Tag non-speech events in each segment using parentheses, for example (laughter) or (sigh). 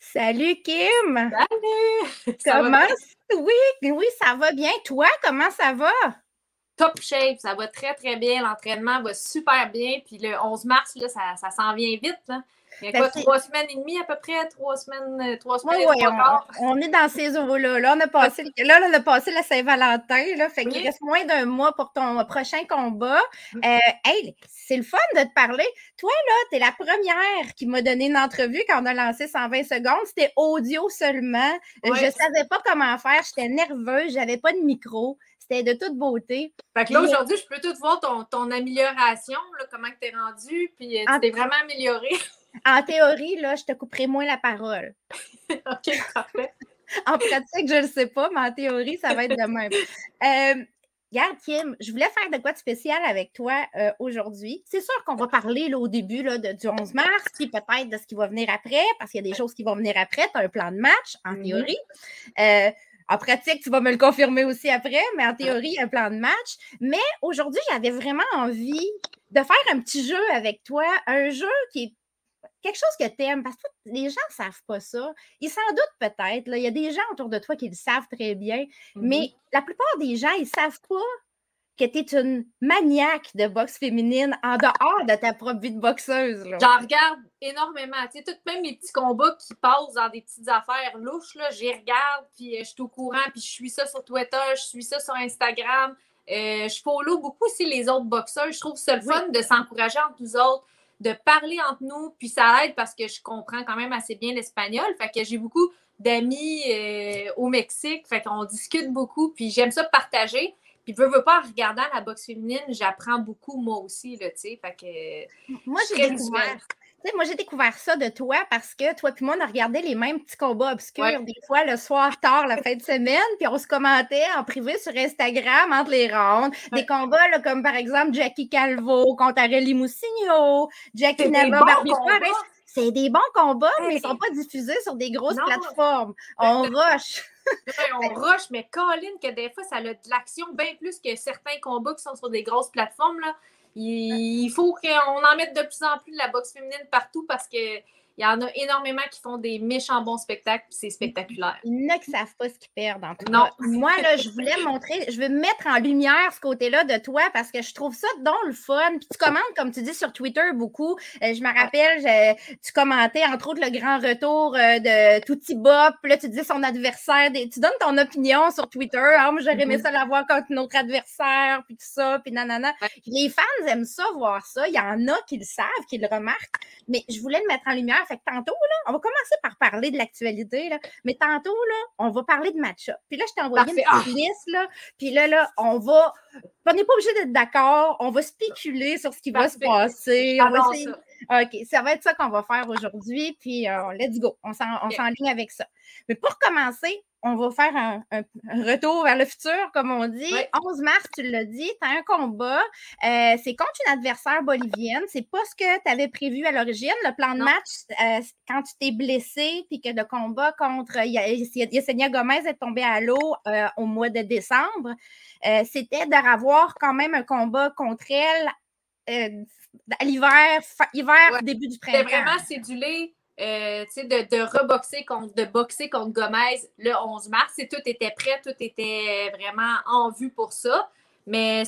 Salut Kim! Salut! (laughs) comment? Oui, oui, ça va bien. Toi, comment ça va? Top shape, ça va très très bien. L'entraînement va super bien. Puis le 11 mars, là, ça, ça s'en vient vite. Là. Il y a quoi, trois semaines et demie à peu près? Trois semaines, euh, trois semaines oui, on, est dans ces eaux-là. Là, on a passé, là, on a passé la Saint-Valentin. Là, fait qu'il reste moins d'un mois pour ton prochain combat. Mm. Euh, hey, c'est le fun de te parler. Toi, là, tu es la première qui m'a donné une entrevue quand on a lancé 120 secondes. C'était audio seulement. Je ne savais pas comment faire. J'étais nerveuse. J'avais pas de micro. C'était de toute beauté. Fait que là, aujourd'hui, je peux tout voir ton, ton amélioration, là, comment tu es rendu, puis euh, tu t'es vraiment amélioré. (laughs) En théorie, là, je te couperai moins la parole. (laughs) OK, parfait. en pratique, je ne le sais pas, mais en théorie, ça va être de même. (laughs) Euh, Regarde, Kim, je voulais faire de quoi de spécial avec toi euh, aujourd'hui. C'est sûr qu'on va parler là, au début là, de, du 11 mars, puis peut-être de ce qui va venir après, parce qu'il y a des choses qui vont venir après. Tu as un plan de match, en mm-hmm. théorie. Euh, en pratique, tu vas me le confirmer aussi après, mais en théorie, il y a un plan de match. Mais aujourd'hui, j'avais vraiment envie de faire un petit jeu avec toi, un jeu qui est quelque chose que tu aimes, parce que les gens ne savent pas ça. Ils s'en doutent peut-être. Il y a des gens autour de toi qui le savent très bien, mais mmh la plupart des gens, ils ne savent pas que tu es une maniaque de boxe féminine en dehors de ta propre vie de boxeuse. J'en regarde énormément. Tu sais, tout même mes petits combats qui passent dans des petites affaires louches, là, j'y regarde, puis euh, je suis au courant, puis je suis ça sur Twitter, je suis ça sur Instagram. Euh, je follow beaucoup aussi les autres boxeurs. Je trouve ça le fun de s'encourager entre nous autres de parler entre nous, puis ça aide parce que je comprends quand même assez bien l'espagnol. Fait que j'ai beaucoup d'amis euh, au Mexique, fait qu'on discute beaucoup, puis j'aime ça partager. Puis, veux, veux pas, en regardant la boxe féminine, j'apprends beaucoup moi aussi, là, tu sais. Fait que. Moi, j'ai découvert moi, j'ai découvert ça de toi parce que toi et moi, on a regardé les mêmes petits combats obscurs des fois le soir tard, la fin de semaine, puis on se commentait en privé sur Instagram entre les rondes. Des combats là, comme par exemple Jackie Calvo contre Arely Moussigno, Jackie Nava C'est des bons combats, mais ils ne sont pas diffusés sur des grosses plateformes. On rush. On rush, mais Colin, que des fois, ça a de l'action bien plus que certains combats qui sont sur des grosses plateformes. Là. Il faut qu'on en mette de plus en plus de la boxe féminine partout parce que il y en a énormément qui font des méchants bons spectacles, puis c'est spectaculaire. Il y en a qui ne savent pas ce qu'ils perdent en tout Non. Moi, là, je voulais (laughs) montrer, je veux mettre en lumière ce côté-là de toi parce que je trouve ça dans le fun. Puis tu commentes, comme tu dis, sur Twitter beaucoup. Euh, je me rappelle, tu commentais, entre autres, le grand retour euh, de Touti Bop. Là, tu dis son adversaire. tu donnes ton opinion sur Twitter. Ah, moi, j'aurais aimé mm-hmm. ça l'avoir contre notre adversaire, puis tout ça, puis nanana. Les fans aiment ça, voir ça. Il y en a qui le savent, qui le remarquent. Mais je voulais le mettre en lumière fait que tantôt, là, on va commencer par parler de l'actualité, là, mais tantôt, là, on va parler de match-up. Puis là, je t'ai envoyé une petite liste, là, puis là, là, on va... On n'est pas obligé d'être d'accord, on va spéculer sur ce qui va se passer. OK, ça va être ça qu'on va faire aujourd'hui, puis euh, let's go, on s'enligne avec ça. Mais pour commencer, on va faire un, retour vers le futur, comme on dit. 11 mars, tu l'as dit, tu as un combat. Euh, c'est contre une adversaire bolivienne. C'est pas ce que tu avais prévu à l'origine. Le plan de match, euh, quand tu t'es blessé, puis que le combat contre Yesenia Gomez est tombé à l'eau euh, au mois de décembre, c'était d'avoir quand même un combat contre elle à l'hiver, hiver, début du printemps. C'était vraiment cédulé euh, de, de reboxer contre, de boxer contre Gomez le 11 mars. tout était prêt, tout était vraiment en vue pour ça. Mais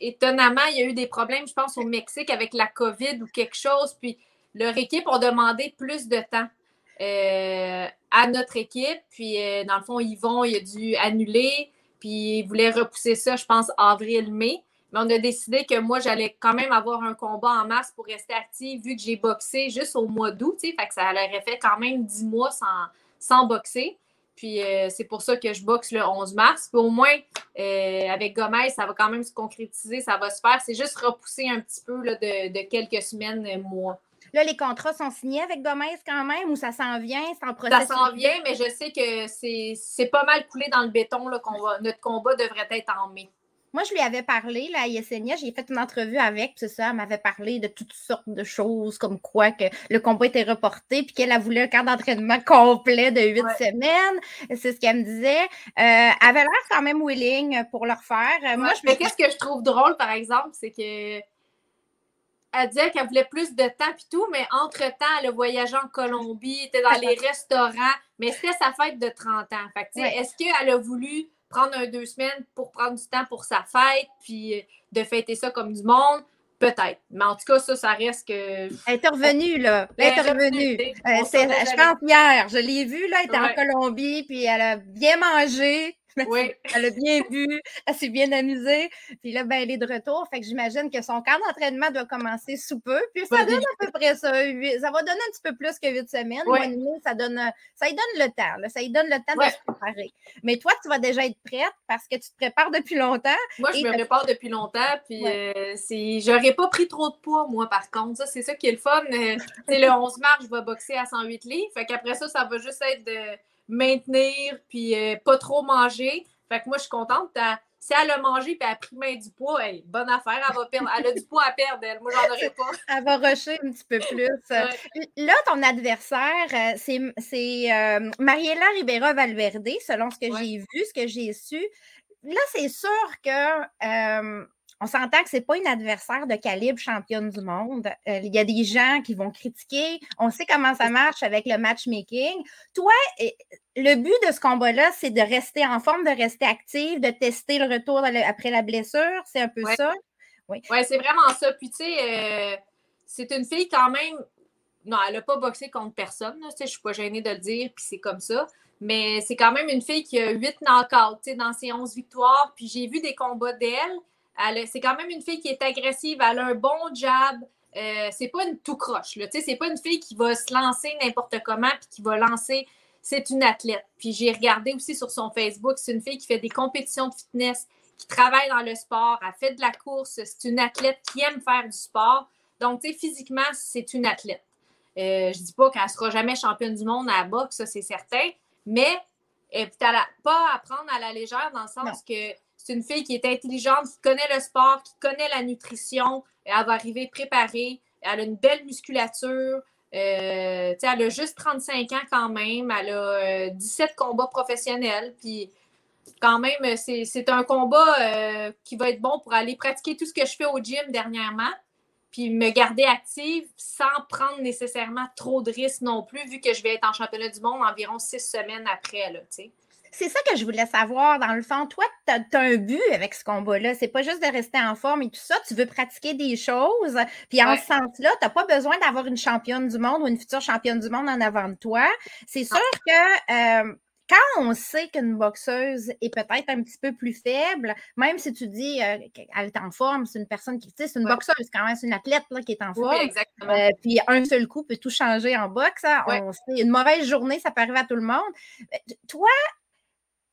étonnamment, il y a eu des problèmes, je pense, au Mexique avec la COVID ou quelque chose. Puis leur équipe a demandé plus de temps euh, à notre équipe. Puis euh, dans le fond, Yvon, il a dû annuler. Puis il voulait repousser ça, je pense, avril-mai. Mais on a décidé que moi, j'allais quand même avoir un combat en mars pour rester active, vu que j'ai boxé juste au mois d'août. Fait que ça aurait fait quand même dix mois sans, sans boxer. Puis euh, c'est pour ça que je boxe le 11 mars. Puis au moins, euh, avec Gomez, ça va quand même se concrétiser, ça va se faire. C'est juste repousser un petit peu de, de, quelques semaines, euh, mois. Là, les contrats sont signés avec Gomez quand même ou ça s'en vient? C'est en? Ça s'en vient, mais je sais que c'est pas mal coulé dans le béton là, qu'on va, notre combat devrait être en mai. Moi, je lui avais parlé là, à Yesenia, j'ai fait une entrevue avec, c'est ça, elle m'avait parlé de toutes sortes de choses, comme quoi que le combat était reporté, puis qu'elle a voulu un cadre d'entraînement complet de huit semaines. C'est ce qu'elle me disait. Euh, elle avait l'air quand même willing pour le refaire. Moi, je Mais qu'est-ce que je trouve drôle, par exemple, c'est que elle disait qu'elle voulait plus de temps et tout, mais entre-temps, elle a voyagé en Colombie, était dans les (laughs) restaurants, mais c'était sa fête de 30 ans. Fait Est-ce qu'elle a voulu prendre un deux semaines pour prendre du temps pour sa fête, puis de fêter ça comme du monde? Peut-être. Mais en tout cas, ça, ça reste que. Elle est revenue, là. Elle est revenue. Euh, je pense hier. Je l'ai vue, là. Elle était en Colombie, puis elle a bien mangé. Oui. (laughs) elle a bien vu, elle s'est bien amusée. Puis là, ben, elle est de retour. Fait que j'imagine que son camp d'entraînement doit commencer sous peu. Puis ça donne à peu près ça. Ça va donner un petit peu plus que huit semaines. ça, donne, ça lui donne le temps. Ça lui donne le temps de se préparer. Mais toi, tu vas déjà être prête parce que tu te prépares depuis longtemps. Moi, je me prépare depuis longtemps. Puis euh, j'aurais pas pris trop de poids, moi, par contre. Ça, c'est ça qui est le fun. Euh, le 11 mars, je vais boxer à 108 livres. Fait qu'après ça, ça va juste être de maintenir, puis euh, pas trop manger. Fait que moi, je suis contente. Si elle a mangé et elle a pris main du poids, bonne affaire, elle va perdre. Elle a du poids à perdre, elle. Moi, j'en aurais pas. Elle va rusher un petit peu plus. (laughs) Là, ton adversaire, euh, c'est euh, Mariela Ribera Valverde, selon ce que j'ai vu, ce que j'ai su. Là, c'est sûr que on s'entend que ce n'est pas une adversaire de calibre championne du monde. Euh, il y a des gens qui vont critiquer. On sait comment ça marche avec le matchmaking. Toi, le but de ce combat-là, c'est de rester en forme, de rester active, de tester le retour après la blessure. C'est un peu ça? Oui, ouais, c'est vraiment ça. Puis, tu sais, euh, c'est une fille quand même. Non, elle n'a pas boxé contre personne. Je ne suis pas gênée de le dire, puis c'est comme ça. Mais c'est quand même une fille qui a huit knockouts dans ses 11 victoires. Puis j'ai vu des combats d'elle c'est quand même une fille qui est agressive, elle a un bon jab. Euh, c'est pas une tout croche. C'est pas une fille qui va se lancer n'importe comment puis qui va lancer. C'est une athlète. Puis j'ai regardé aussi sur son Facebook, c'est une fille qui fait des compétitions de fitness, qui travaille dans le sport, elle fait de la course. C'est une athlète qui aime faire du sport. Donc, tu sais, physiquement, c'est une athlète. Euh, je dis pas qu'elle sera jamais championne du monde à la boxe, ça c'est certain, mais elle ne pas à prendre à la légère dans le sens que c'est une fille qui est intelligente, qui connaît le sport, qui connaît la nutrition. Elle va arriver préparée. Elle a une belle musculature. Euh, elle a juste 35 ans quand même. Elle a 17 euh, combats professionnels. Puis quand même, c'est un combat euh, qui va être bon pour aller pratiquer tout ce que je fais au gym dernièrement. Puis me garder active sans prendre nécessairement trop de risques non plus, vu que je vais être en championnat du monde environ six semaines après. C'est ça que je voulais savoir. Dans le fond, toi, tu as, un but avec ce combat-là. C'est pas juste de rester en forme et tout ça. Tu veux pratiquer des choses. Puis en ce sens-là, tu n'as pas besoin d'avoir une championne du monde ou une future championne du monde en avant de toi. C'est sûr que euh, quand on sait qu'une boxeuse est peut-être un petit peu plus faible, même si tu dis euh, qu'elle est en forme, c'est une personne qui, tu sais, c'est une boxeuse quand même, c'est une athlète là, qui est en forme. Oui, exactement. Euh, puis un seul coup peut tout changer en boxe. Hein. On sait, une mauvaise journée, ça peut arriver à tout le monde. Toi,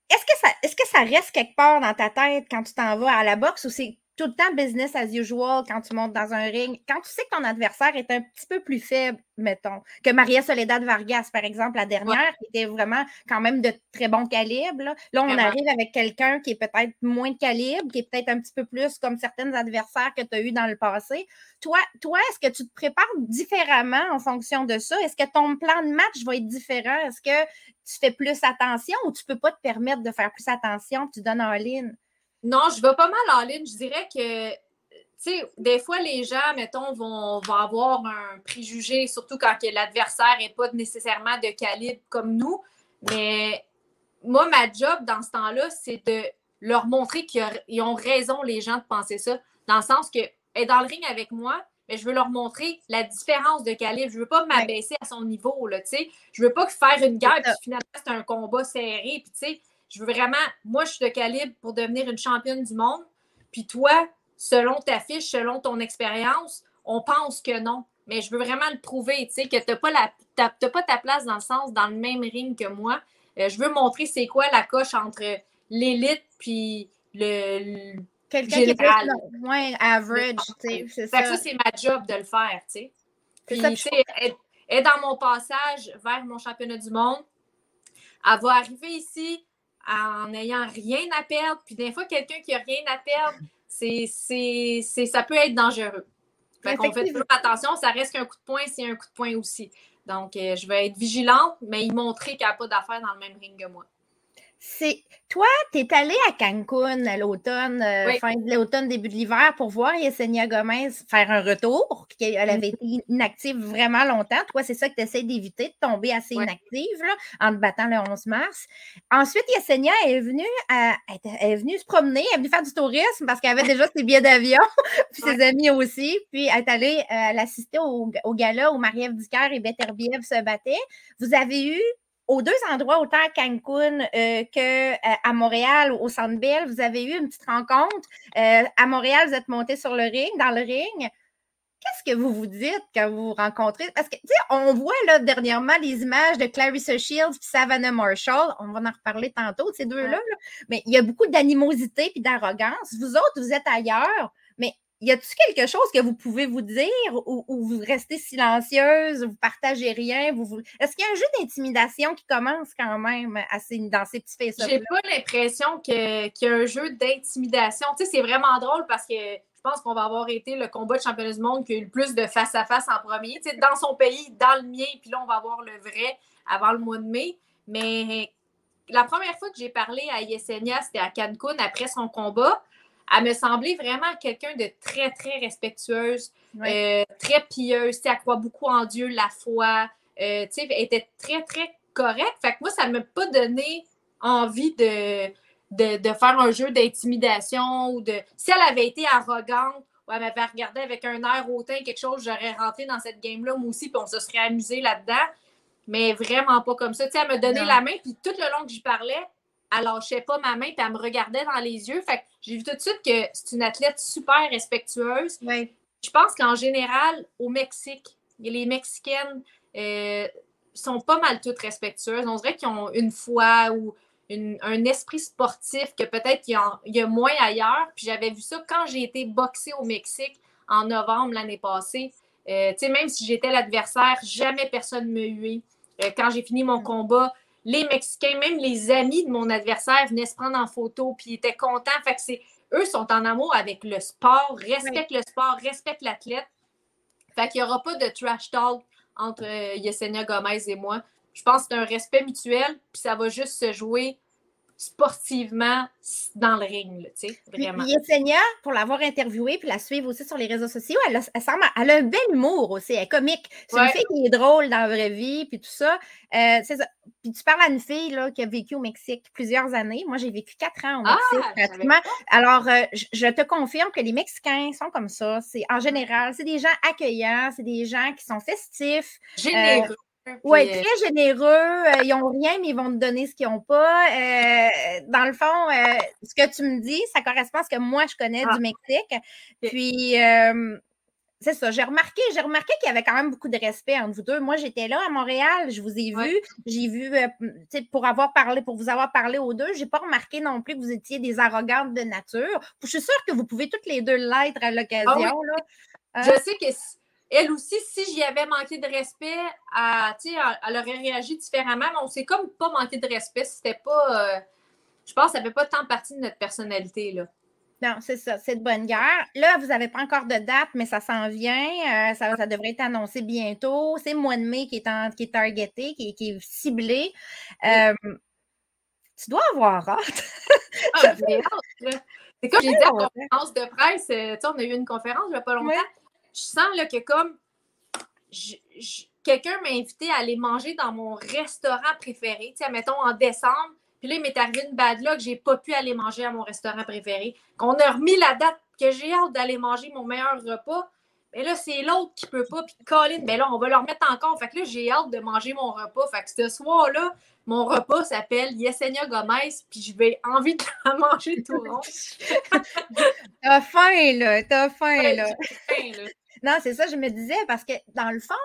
est-ce que, ça, est-ce que ça reste quelque part dans ta tête quand tu t'en vas à la boxe ou c'est tout le temps business as usual quand tu montes dans un ring? Quand tu sais que ton adversaire est un petit peu plus faible, mettons, que Maria Soledad Vargas, par exemple, la dernière, qui était vraiment quand même de très bon calibre. Là, on arrive avec quelqu'un qui est peut-être moins de calibre, qui est peut-être un petit peu plus comme certains adversaires que tu as eu dans le passé. Toi, toi est-ce que tu te prépares différemment en fonction de ça? Est-ce que ton plan de match va être différent? Est-ce que tu fais plus attention ou tu ne peux pas te permettre de faire plus attention tu donnes en ligne? Non, je vais pas mal en ligne. Je dirais que tu sais, des fois, les gens, mettons, vont, avoir un préjugé, surtout quand l'adversaire n'est pas nécessairement de calibre comme nous. Mais moi, ma job dans ce temps-là, c'est de leur montrer qu'ils ont raison, les gens, de penser ça. Dans le sens que, est dans le ring avec moi, mais je veux leur montrer la différence de calibre. Je ne veux pas m'abaisser à son niveau, là, tu sais. Je veux pas faire une guerre, puis finalement, c'est un combat serré, puis tu sais, je veux vraiment, moi, je suis de calibre pour devenir une championne du monde, puis toi, selon ta fiche, selon ton expérience, on pense que non. Mais je veux vraiment le prouver, tu sais, que tu n'as pas, pas ta place dans le sens, dans le même ring que moi. Euh, je veux montrer c'est quoi la coche entre l'élite puis le, Quelqu'un qui est moins average, tu sais, c'est ça. Ça, c'est ma job de le faire, tu sais. Puis, tu sais, elle, dans mon passage vers mon championnat du monde. Elle va arriver ici en n'ayant rien à perdre. Puis des fois, quelqu'un qui n'a rien à perdre, c'est, ça peut être dangereux. Fait qu'on fait toujours attention, ça reste qu'un coup de poing, c'est un coup de poing aussi. Donc, euh, je vais être vigilante, mais y montrer qu'il n'y a pas d'affaires dans le même ring que moi. C'est toi, tu es allé à Cancun à l'automne, euh, fin de l'automne, début de l'hiver, pour voir Yesenia Gomez faire un retour. Elle avait mm-hmm. été inactive vraiment longtemps. Toi, c'est ça que tu essaies d'éviter, de tomber assez inactive là, en te battant le 11 mars. Ensuite, Yesenia est venue, elle est venue se promener, elle est venue faire du tourisme parce qu'elle avait déjà ses billets d'avion, (laughs) puis ses amis aussi. Puis elle est allée euh, l'assister au, au, gala où Marie-Ève Dicker et Beterbiev se battaient. Vous avez eu aux deux endroits, autant à Cancun euh, qu'à euh, Montréal, au Centre Bell, vous avez eu une petite rencontre. Euh, à Montréal, vous êtes monté sur le ring, dans le ring. Qu'est-ce que vous vous dites quand vous vous rencontrez? Parce que, tu sais, on voit là dernièrement les images de Clarissa Shields et Savannah Marshall. On va en reparler tantôt, ces deux-là. Mais il y a beaucoup d'animosité et d'arrogance. Vous autres, vous êtes ailleurs. Mais y a-t-il quelque chose que vous pouvez vous dire ou, vous restez silencieuse, vous partagez rien? Est-ce qu'il y a un jeu d'intimidation qui commence quand même assez, dans ces petits faits J'ai pas l'impression qu'il y a un jeu d'intimidation. Tu sais, c'est vraiment drôle parce que je pense qu'on va avoir été le combat de championnat du monde qui a eu le plus de face-à-face en premier. Tu sais, dans son pays, dans le mien, puis là, on va avoir le vrai avant le mois de mai. Mais la première fois que j'ai parlé à Yesenia, c'était à Cancun après son combat elle me semblait vraiment quelqu'un de très, très respectueuse, euh, très pieuse. Elle croit beaucoup en Dieu, la foi. Euh, elle était très, très correcte. Fait que moi, ça ne m'a pas donné envie de, de, faire un jeu d'intimidation ou de. Si elle avait été arrogante ou elle m'avait regardé avec un air hautain, quelque chose, j'aurais rentré dans cette game-là, moi aussi, puis on se serait amusé là-dedans. Mais vraiment pas comme ça. elle me donnait la main, puis tout le long que j'y parlais, elle lâchait pas ma main, puis elle me regardait dans les yeux. Fait que j'ai vu tout de suite que c'est une athlète super respectueuse. Je pense qu'en général, au Mexique, les Mexicaines euh, sont pas mal toutes respectueuses. On dirait qu'ils ont une foi ou un esprit sportif que peut-être qu'il y, a moins ailleurs. Puis j'avais vu ça quand j'ai été boxée au Mexique en novembre l'année passée. Euh, même si j'étais l'adversaire, jamais personne ne me huait. Euh, quand j'ai fini mon combat, les Mexicains, même les amis de mon adversaire venaient se prendre en photo, puis ils étaient contents. Fait que c'est, eux sont en amour avec le sport, respectent le sport, respectent l'athlète. Fait qu'il n'y aura pas de trash talk entre euh, Yesenia Gomez et moi. Je pense que c'est un respect mutuel, puis ça va juste se jouer sportivement dans le ring, tu sais, vraiment. Yesenia, pour l'avoir interviewée puis la suivre aussi sur les réseaux sociaux, elle a, semble, elle a un bel humour aussi, elle est comique. C'est une fille qui est drôle dans la vraie vie, puis tout ça. Euh, ça. Puis tu parles à une fille là, qui a vécu au Mexique plusieurs années. Moi, j'ai vécu quatre ans au ah, Mexique, pratiquement. Alors, euh, je te confirme que les Mexicains sont comme ça. C'est en général, c'est des gens accueillants, c'est des gens qui sont festifs. Généreux. Oui, euh, très généreux. Euh, ils n'ont rien, mais ils vont te donner ce qu'ils n'ont pas. Euh, dans le fond, ce que tu me dis, ça correspond à ce que moi, je connais ah. du Mexique. Puis, c'est ça. J'ai remarqué, j'ai remarqué qu'il y avait quand même beaucoup de respect entre vous deux. Moi, j'étais là à Montréal, je vous ai vu. J'ai vu, pour avoir parlé, pour vous avoir parlé aux deux, je n'ai pas remarqué non plus que vous étiez des arrogantes de nature. Je suis sûre que vous pouvez toutes les deux l'être à ah l'occasion. Je sais que elle aussi, si j'y avais manqué de respect, elle, elle aurait réagi différemment, mais on s'est comme pas manqué de respect. C'était pas. Euh, je pense que ça fait pas tant partie de notre personnalité. Là. Non, c'est ça, c'est de bonne guerre. Là, vous n'avez pas encore de date, mais ça s'en vient. Euh, ça, ça, devrait être annoncé bientôt. C'est le mois de mai qui est, en, qui est targeté, qui, qui est ciblé. Euh, tu dois avoir hâte. ah, C'est comme (laughs) j'ai dit à la conférence de presse. on a eu une conférence il n'y a pas longtemps je sens là, que comme quelqu'un m'a invité à aller manger dans mon restaurant préféré, tu sais, mettons en décembre, puis là, il m'est arrivé une bad luck, j'ai pas pu aller manger à mon restaurant préféré. Qu'on a remis la date que j'ai hâte d'aller manger mon meilleur repas, mais là, c'est l'autre qui peut pas, puis Colin, mais là, on va le remettre encore. Fait que là, j'ai hâte de manger mon repas. Fait que ce soir-là, mon repas s'appelle Yesenia Gomez, puis je vais envie de la manger tout rond. (laughs) T'as faim, là. T'as faim, là. faim, là. Non, c'est ça, je me disais, parce que dans le fond,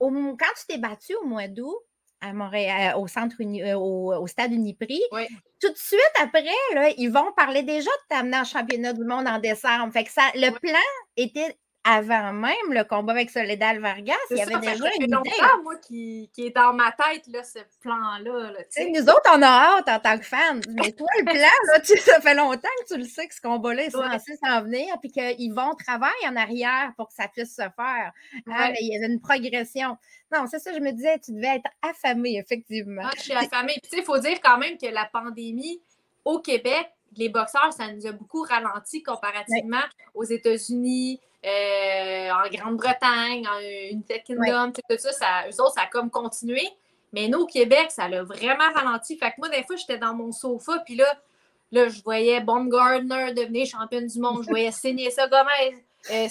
quand tu t'es battu au mois d'août, à Montréal, au centre euh, au, stade Uniprix. Tout de suite après, là, ils vont parler déjà de t'amener en championnat du monde en décembre. Fait que ça, le plan était avant même le combat avec Soledad Vargas. Il y avait déjà une idée. moi, qui, qui, est dans ma tête, là, ce plan-là. nous autres, on a hâte en tant que fans. Mais toi, le plan, là, tu, ça fait longtemps que tu le sais que ce combat-là est censé s'en venir, puis qu'ils vont travailler en arrière pour que ça puisse se faire. Hein, il y avait une progression. Non, c'est ça, je me disais, tu devais être affamé, effectivement. Ah, je suis affamée. Puis, tu sais, il faut dire quand même que la pandémie au Québec, les boxeurs, ça nous a beaucoup ralenti comparativement aux États-Unis, euh, en Grande-Bretagne, en United Kingdom, tout ça, ça, eux autres, ça a comme continué. Mais nous, au Québec, ça l'a vraiment ralenti. Fait que moi, des fois, j'étais dans mon sofa, puis là, là, je voyais Baumgartner devenir championne du monde, je voyais (laughs) ça Gomez, euh,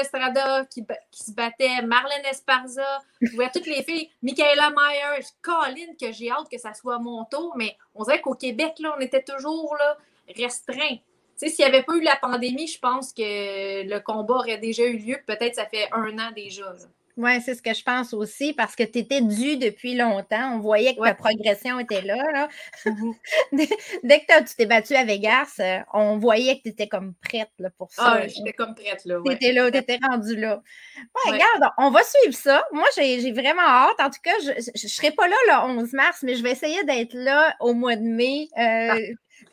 Estrada qui, qui, se battait, Marlène Esparza, je voyais toutes les filles, Michaela Myers, Colin, que j'ai hâte que ça soit mon tour, mais on dirait qu'au Québec, là, on était toujours là, restreint s'il n'y avait pas eu la pandémie, je pense que le combat aurait déjà eu lieu. Peut-être ça fait un an déjà. Oui, c'est ce que je pense aussi, parce que tu étais dû depuis longtemps. On voyait que ta progression était là. Mhm. (laughs) dès, que tu t'es battu à Vegas, euh, on voyait que tu étais comme prête là, pour ça. Ah, j'étais comme prête. là. Tu étais là, tu étais rendu là. Regarde, on va suivre ça. Moi, j'ai vraiment hâte. En tout cas, je ne serai pas là le 11 mars, mais je vais essayer d'être là au mois de mai. Euh, ah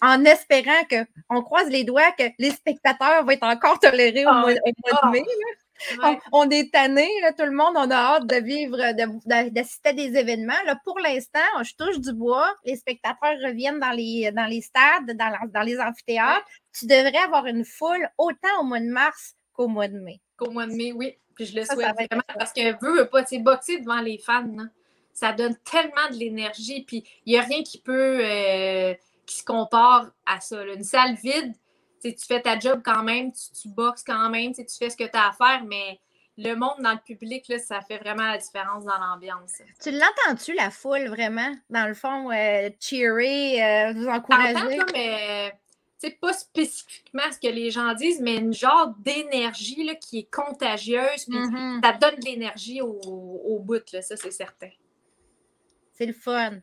en espérant qu'on croise les doigts que les spectateurs vont être encore tolérés au, ah mois, de ah. On, est tanné, tout le monde, on a hâte de vivre, d'assister à des événements. Là, pour l'instant, je touche du bois, les spectateurs reviennent dans les, dans les stades, dans, les amphithéâtres. Tu devrais avoir une foule autant au mois de mars qu'au mois de mai. Qu'au mois de mai, oui. Puis je le souhaite vraiment parce que veut, veut pas, tu boxer devant les fans, ça donne tellement de l'énergie. Puis il n'y a rien qui peut. Euh, qui se compare à ça. Une salle vide, tu fais ta job quand même, tu, boxes quand même, tu fais ce que tu as à faire, mais le monde dans le public, là, ça fait vraiment la différence dans l'ambiance. Tu l'entends-tu, la foule, vraiment? Dans le fond, euh, cheerer, euh, vous encourager? mais c'est pas spécifiquement ce que les gens disent, mais une genre d'énergie qui est contagieuse, puis mm-hmm. ça donne de l'énergie au, au, bout, là, ça c'est certain. C'est le fun.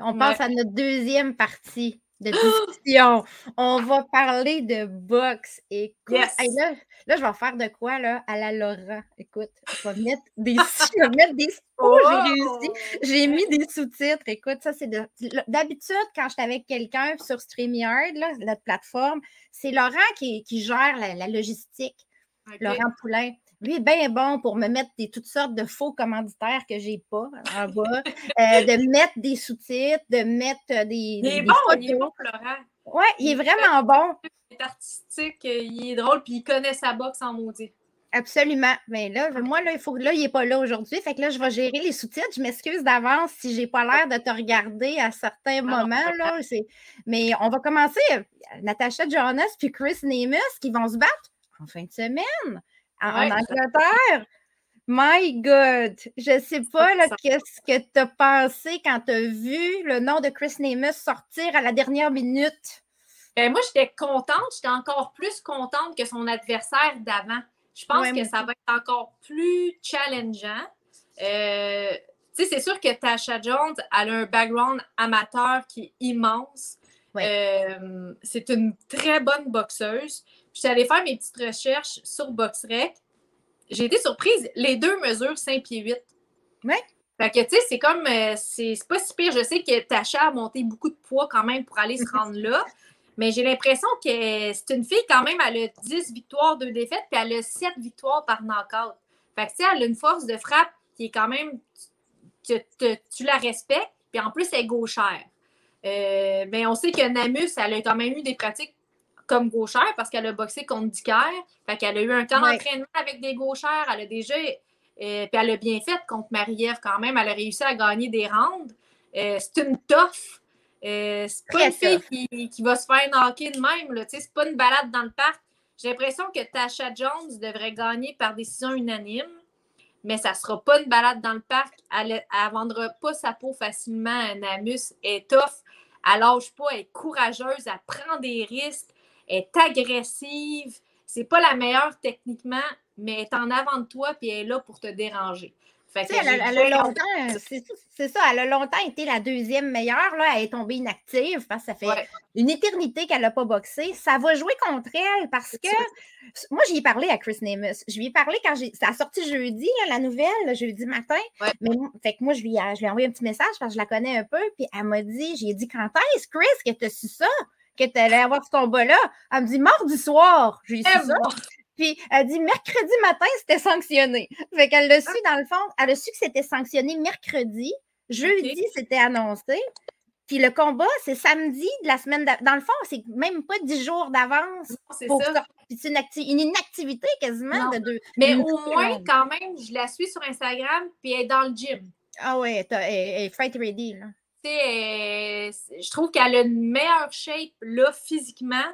On passe à notre deuxième partie de discussion. On va parler de boxe. Écoute, là, là, je vais faire de quoi là, à la Laurent? Écoute, je vais mettre des, je vais mettre des oh, j'ai réussi. J'ai mis des sous-titres. Écoute, ça, c'est d'habitude, quand je suis avec quelqu'un sur StreamYard, là, notre plateforme, c'est Laurent qui, qui gère la, logistique. Laurent Poulain. Lui est bien bon pour me mettre des, toutes sortes de faux commanditaires que je n'ai pas en bas, euh, de mettre des sous-titres, de mettre euh, des. Il est bon, il est bon, Florent. Oui, il est vraiment bon. Il est artistique, euh, il est drôle, puis il connaît sa boxe en maudit. Absolument. Mais là, moi, là, il faut là, il n'est pas là aujourd'hui. Fait que là, je vais gérer les sous-titres. Je m'excuse d'avance si je n'ai pas l'air de te regarder à certains moments. Là. Mais on va commencer. Natacha Jonas puis Chris Nemus qui vont se battre en fin de semaine en, Angleterre? My God! Je ne sais pas qu'est-ce que tu as pensé quand tu as vu le nom de Chris Nemus sortir à la dernière minute? Ben, moi, j'étais contente. J'étais encore plus contente que son adversaire d'avant. Je pense que ça va être encore plus challengeant. Euh, c'est sûr que Tasha Jones a un background amateur qui est immense. Euh, c'est une très bonne boxeuse. Je suis allée faire mes petites recherches sur BoxRec. J'ai été surprise. Les deux mesurent 5 pieds 8. Oui. Fait que, tu sais, c'est comme, euh, c'est pas si pire. Je sais que Tasha a monté beaucoup de poids quand même pour aller se rendre là. Mais j'ai l'impression que c'est une fille quand même, elle a 10 victoires, 2 défaites, puis elle a 7 victoires par knockout. Fait que, tu sais, elle a une force de frappe qui est quand même, que tu la respectes, puis en plus, elle est gauchère. Euh, mais on sait que Namus, elle a quand même eu des pratiques comme gauchère parce qu'elle a boxé contre Dicker. Fait qu'elle a eu un temps d'entraînement avec des gauchères. Elle a déjà. Euh, puis elle a bien fait contre Marie-Ève quand même. Elle a réussi à gagner des rounds. Euh, c'est une toffe. Euh, c'est pas une fille qui, va se faire knocker de même. C'est pas une balade dans le parc. J'ai l'impression que Tasha Jones devrait gagner par décision unanime, mais ça sera pas une balade dans le parc. Elle ne vendra pas sa peau facilement. Namus est tough. Elle lâche pas, elle est courageuse, elle prend des risques est agressive. C'est pas la meilleure techniquement, mais elle est en avant de toi puis elle est là pour te déranger. elle, a longtemps, c'est ça. Elle a longtemps été la deuxième meilleure. Là, elle est tombée inactive parce que ça fait une éternité qu'elle n'a pas boxé. Ça va jouer contre elle parce que moi, j'y ai parlé à Chris Nemus. Je lui ai parlé quand j'ai. Ça a sorti jeudi, la nouvelle, jeudi matin. Mais fait que moi, je lui, ai, je lui ai envoyé un petit message parce que je la connais un peu. Puis elle m'a dit, j'ai dit quand est-ce, Chris, que tu as su ça? Que tu allais avoir ce combat-là? Elle me dit mardi soir. J'ai su eh ça. Puis elle dit mercredi matin, c'était sanctionné. Fait qu'elle l'a su, ah. dans le fond, elle a su que c'était sanctionné mercredi. Jeudi, c'était annoncé. Puis le combat, c'est samedi de la semaine. Dans le fond, c'est même pas dix jours d'avance. C'est ça. C'est une, inactivité quasiment de deux. Mais au moins, quand même, je la suis sur Instagram, puis elle est dans le gym. Ah ouais, elle est fight ready. Là. Je trouve qu'elle a une meilleure shape là, physiquement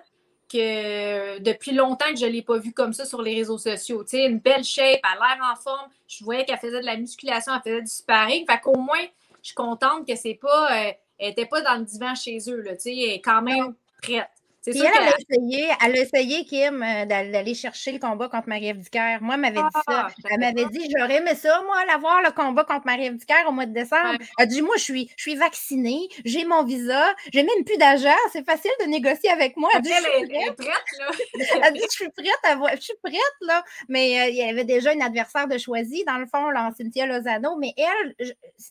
que depuis longtemps que je ne l'ai pas vue comme ça sur les réseaux sociaux. Tu une belle shape, elle a l'air en forme. Je voyais qu'elle faisait de la musculation, elle faisait du sparring. Fait qu'au moins, je suis contente que c'est pas. Euh, elle n'était pas dans le divan chez eux. Là, elle est quand même prête. Puis elle, elle, a essayé, elle a essayé, Kim, euh, d'aller chercher le combat contre Marie-Ève Dicker. Moi, elle m'avait dit ça. Ah, elle m'avait dit, j'aurais aimé ça, moi, aller voir le combat contre Marie-Ève au mois de décembre. Elle a dit, moi, je suis, je suis vaccinée, j'ai mon visa, j'ai même plus d'argent, c'est facile de négocier avec moi. Elle dit, elle, est prête, là. (laughs) elle dit, je suis prête à voir, je suis prête, là. Mais euh, il y avait déjà une adversaire de choisi, dans le fond, là, Cynthia Lozano. Mais elle,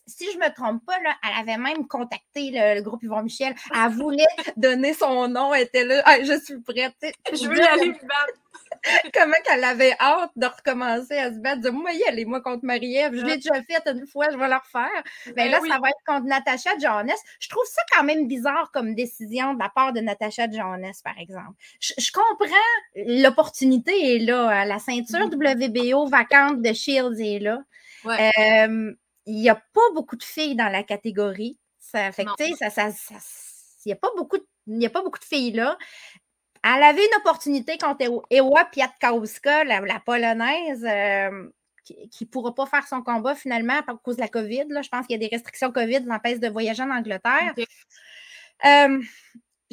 si je ne me trompe pas, là, elle avait même contacté le, groupe Yvon Michel. Elle voulait donner son nom, elle était je suis prête. Je veux aller me battre. (laughs) Comment qu'elle avait hâte de recommencer à se battre? moi, allez, moi contre Marie-Ève. Je l'ai déjà fait une fois, je vais le refaire. Mais ben là, ça va être contre Natacha Jones. Je trouve ça quand même bizarre comme décision de la part de Natacha Jones, par exemple. Je, comprends, l'opportunité est là. La ceinture mm-hmm. WBO vacante de Shields est là. Euh, il n'y a pas beaucoup de filles dans la catégorie. Ça fait que, ça, ça, ça, il n'y a pas beaucoup de il n'y a pas beaucoup de filles là. Elle avait une opportunité contre Ewa Piatkowska, la, la polonaise, euh, qui ne pourra pas faire son combat finalement à cause de la COVID. Là. Je pense qu'il y a des restrictions COVID qui l'empêchent de voyager en Angleterre. Euh,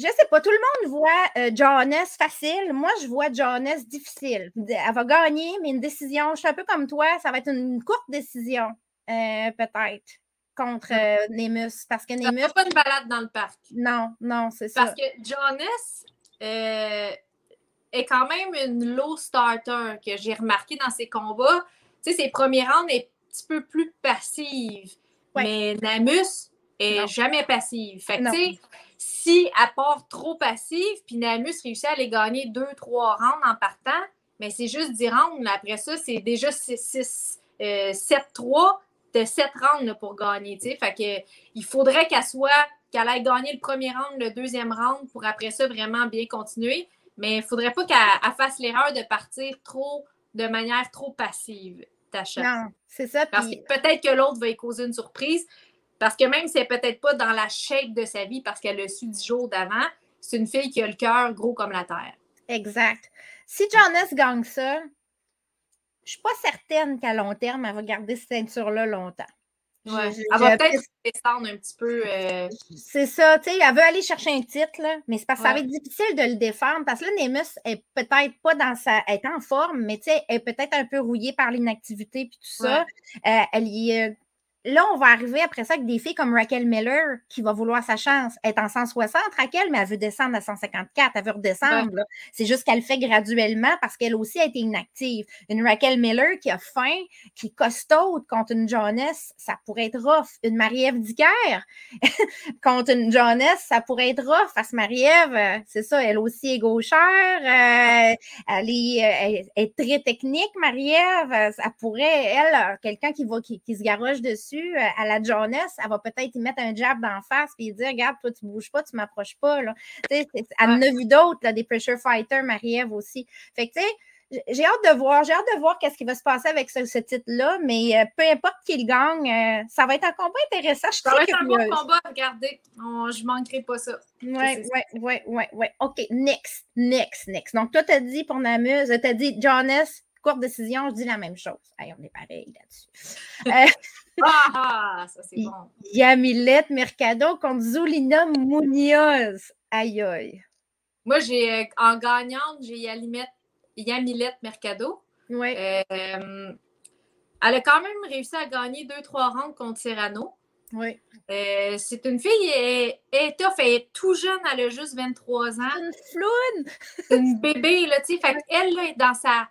je ne sais pas, tout le monde voit euh, Johannes facile. Moi, je vois Johannes difficile. Elle va gagner, mais une décision, je suis un peu comme toi, ça va être une courte décision, peut-être contre euh, Nemus. Parce que Nemus. pas une balade dans le parc. Non, non, c'est ça. Parce que Jonas euh, est quand même une low starter que j'ai remarqué dans ses combats. Tu sais, ses premiers rounds est un petit peu plus passive. Mais Namus est jamais passive. Fait que, tu sais, si elle part trop passive, puis Namus réussit à aller gagner deux, trois rounds en partant, mais c'est juste 10 rounds. Après ça, c'est déjà 6, 7-3 de sept rounds pour gagner. Fait que, il faudrait qu'elle soit, qu'elle aille gagner le premier round, le deuxième round pour après ça vraiment bien continuer. Mais il ne faudrait pas qu'elle fasse l'erreur de partir trop de manière trop passive, Tacha. Non, c'est ça. Parce que peut-être que l'autre va y causer une surprise. Parce que même si elle n'est peut-être pas dans la shape de sa vie parce qu'elle a su dix jours d'avant, c'est une fille qui a le cœur gros comme la terre. Exact. Si Jonas gagne ça, je suis pas certaine qu'à long terme, elle va garder cette ceinture-là longtemps. Ouais. elle va peut-être descendre un petit peu. Euh, c'est ça, tu sais, elle veut aller chercher un titre, là, mais c'est parce que ça va être difficile de le défendre parce que là, Nemus est peut-être pas dans sa. Elle est en forme, mais tu sais, elle est peut-être un peu rouillée par l'inactivité et tout ça. Euh, elle y est là, on va arriver après ça avec des filles comme Raquel Miller qui va vouloir sa chance. Elle est en 160, Raquel, mais elle veut descendre à 154. Elle veut redescendre. C'est juste qu'elle fait graduellement parce qu'elle aussi a été inactive. Une Raquel Miller qui a faim, qui est costaude contre une Jonas, ça pourrait être rough. Une Marie-Ève Dicker (laughs) contre une Jonas, ça pourrait être rough. Parce que Marie-Ève, euh, c'est ça, elle aussi est gauchère. Euh, elle, est, est, très technique, Marie-Ève. Ça pourrait, elle, quelqu'un qui, va, qui se garoche dessus euh, à la Jonas, elle va peut-être y mettre un jab d'en face et dire Regarde, toi, tu ne bouges pas, tu ne m'approches pas. Là. Elle en a vu d'autres, des pressure fighters, Marie-Ève aussi. Fait que, tu sais, j'ai hâte de voir, j'ai hâte de voir qu'est-ce qui va se passer avec ce, titre-là, mais euh, peu importe qui le gagne, euh, ça va être un combat intéressant. Je ça va être un bon combat, regardez. je ne manquerai pas ça. Oui, oui, oui, oui, oui. OK, next, next, next. Donc, toi, tu as dit pour Namuse, tu as dit Jonas, courte décision, je dis la même chose. Hey, on est pareil là-dessus. (laughs) ah, ça c'est bon. Yamilette Mercado contre Zulina Munoz. Aïe aïe. Moi, j'ai euh, en gagnante, j'ai Yamilette Mercado. Oui. Euh, elle a quand même réussi à gagner deux, trois rounds contre Serrano. Oui. Euh, c'est une fille, elle, est tough, elle est tout jeune, elle a juste 23 ans. Une floune! (laughs) une bébé, là, tu sais. Fait qu'elle, là, est dans sa.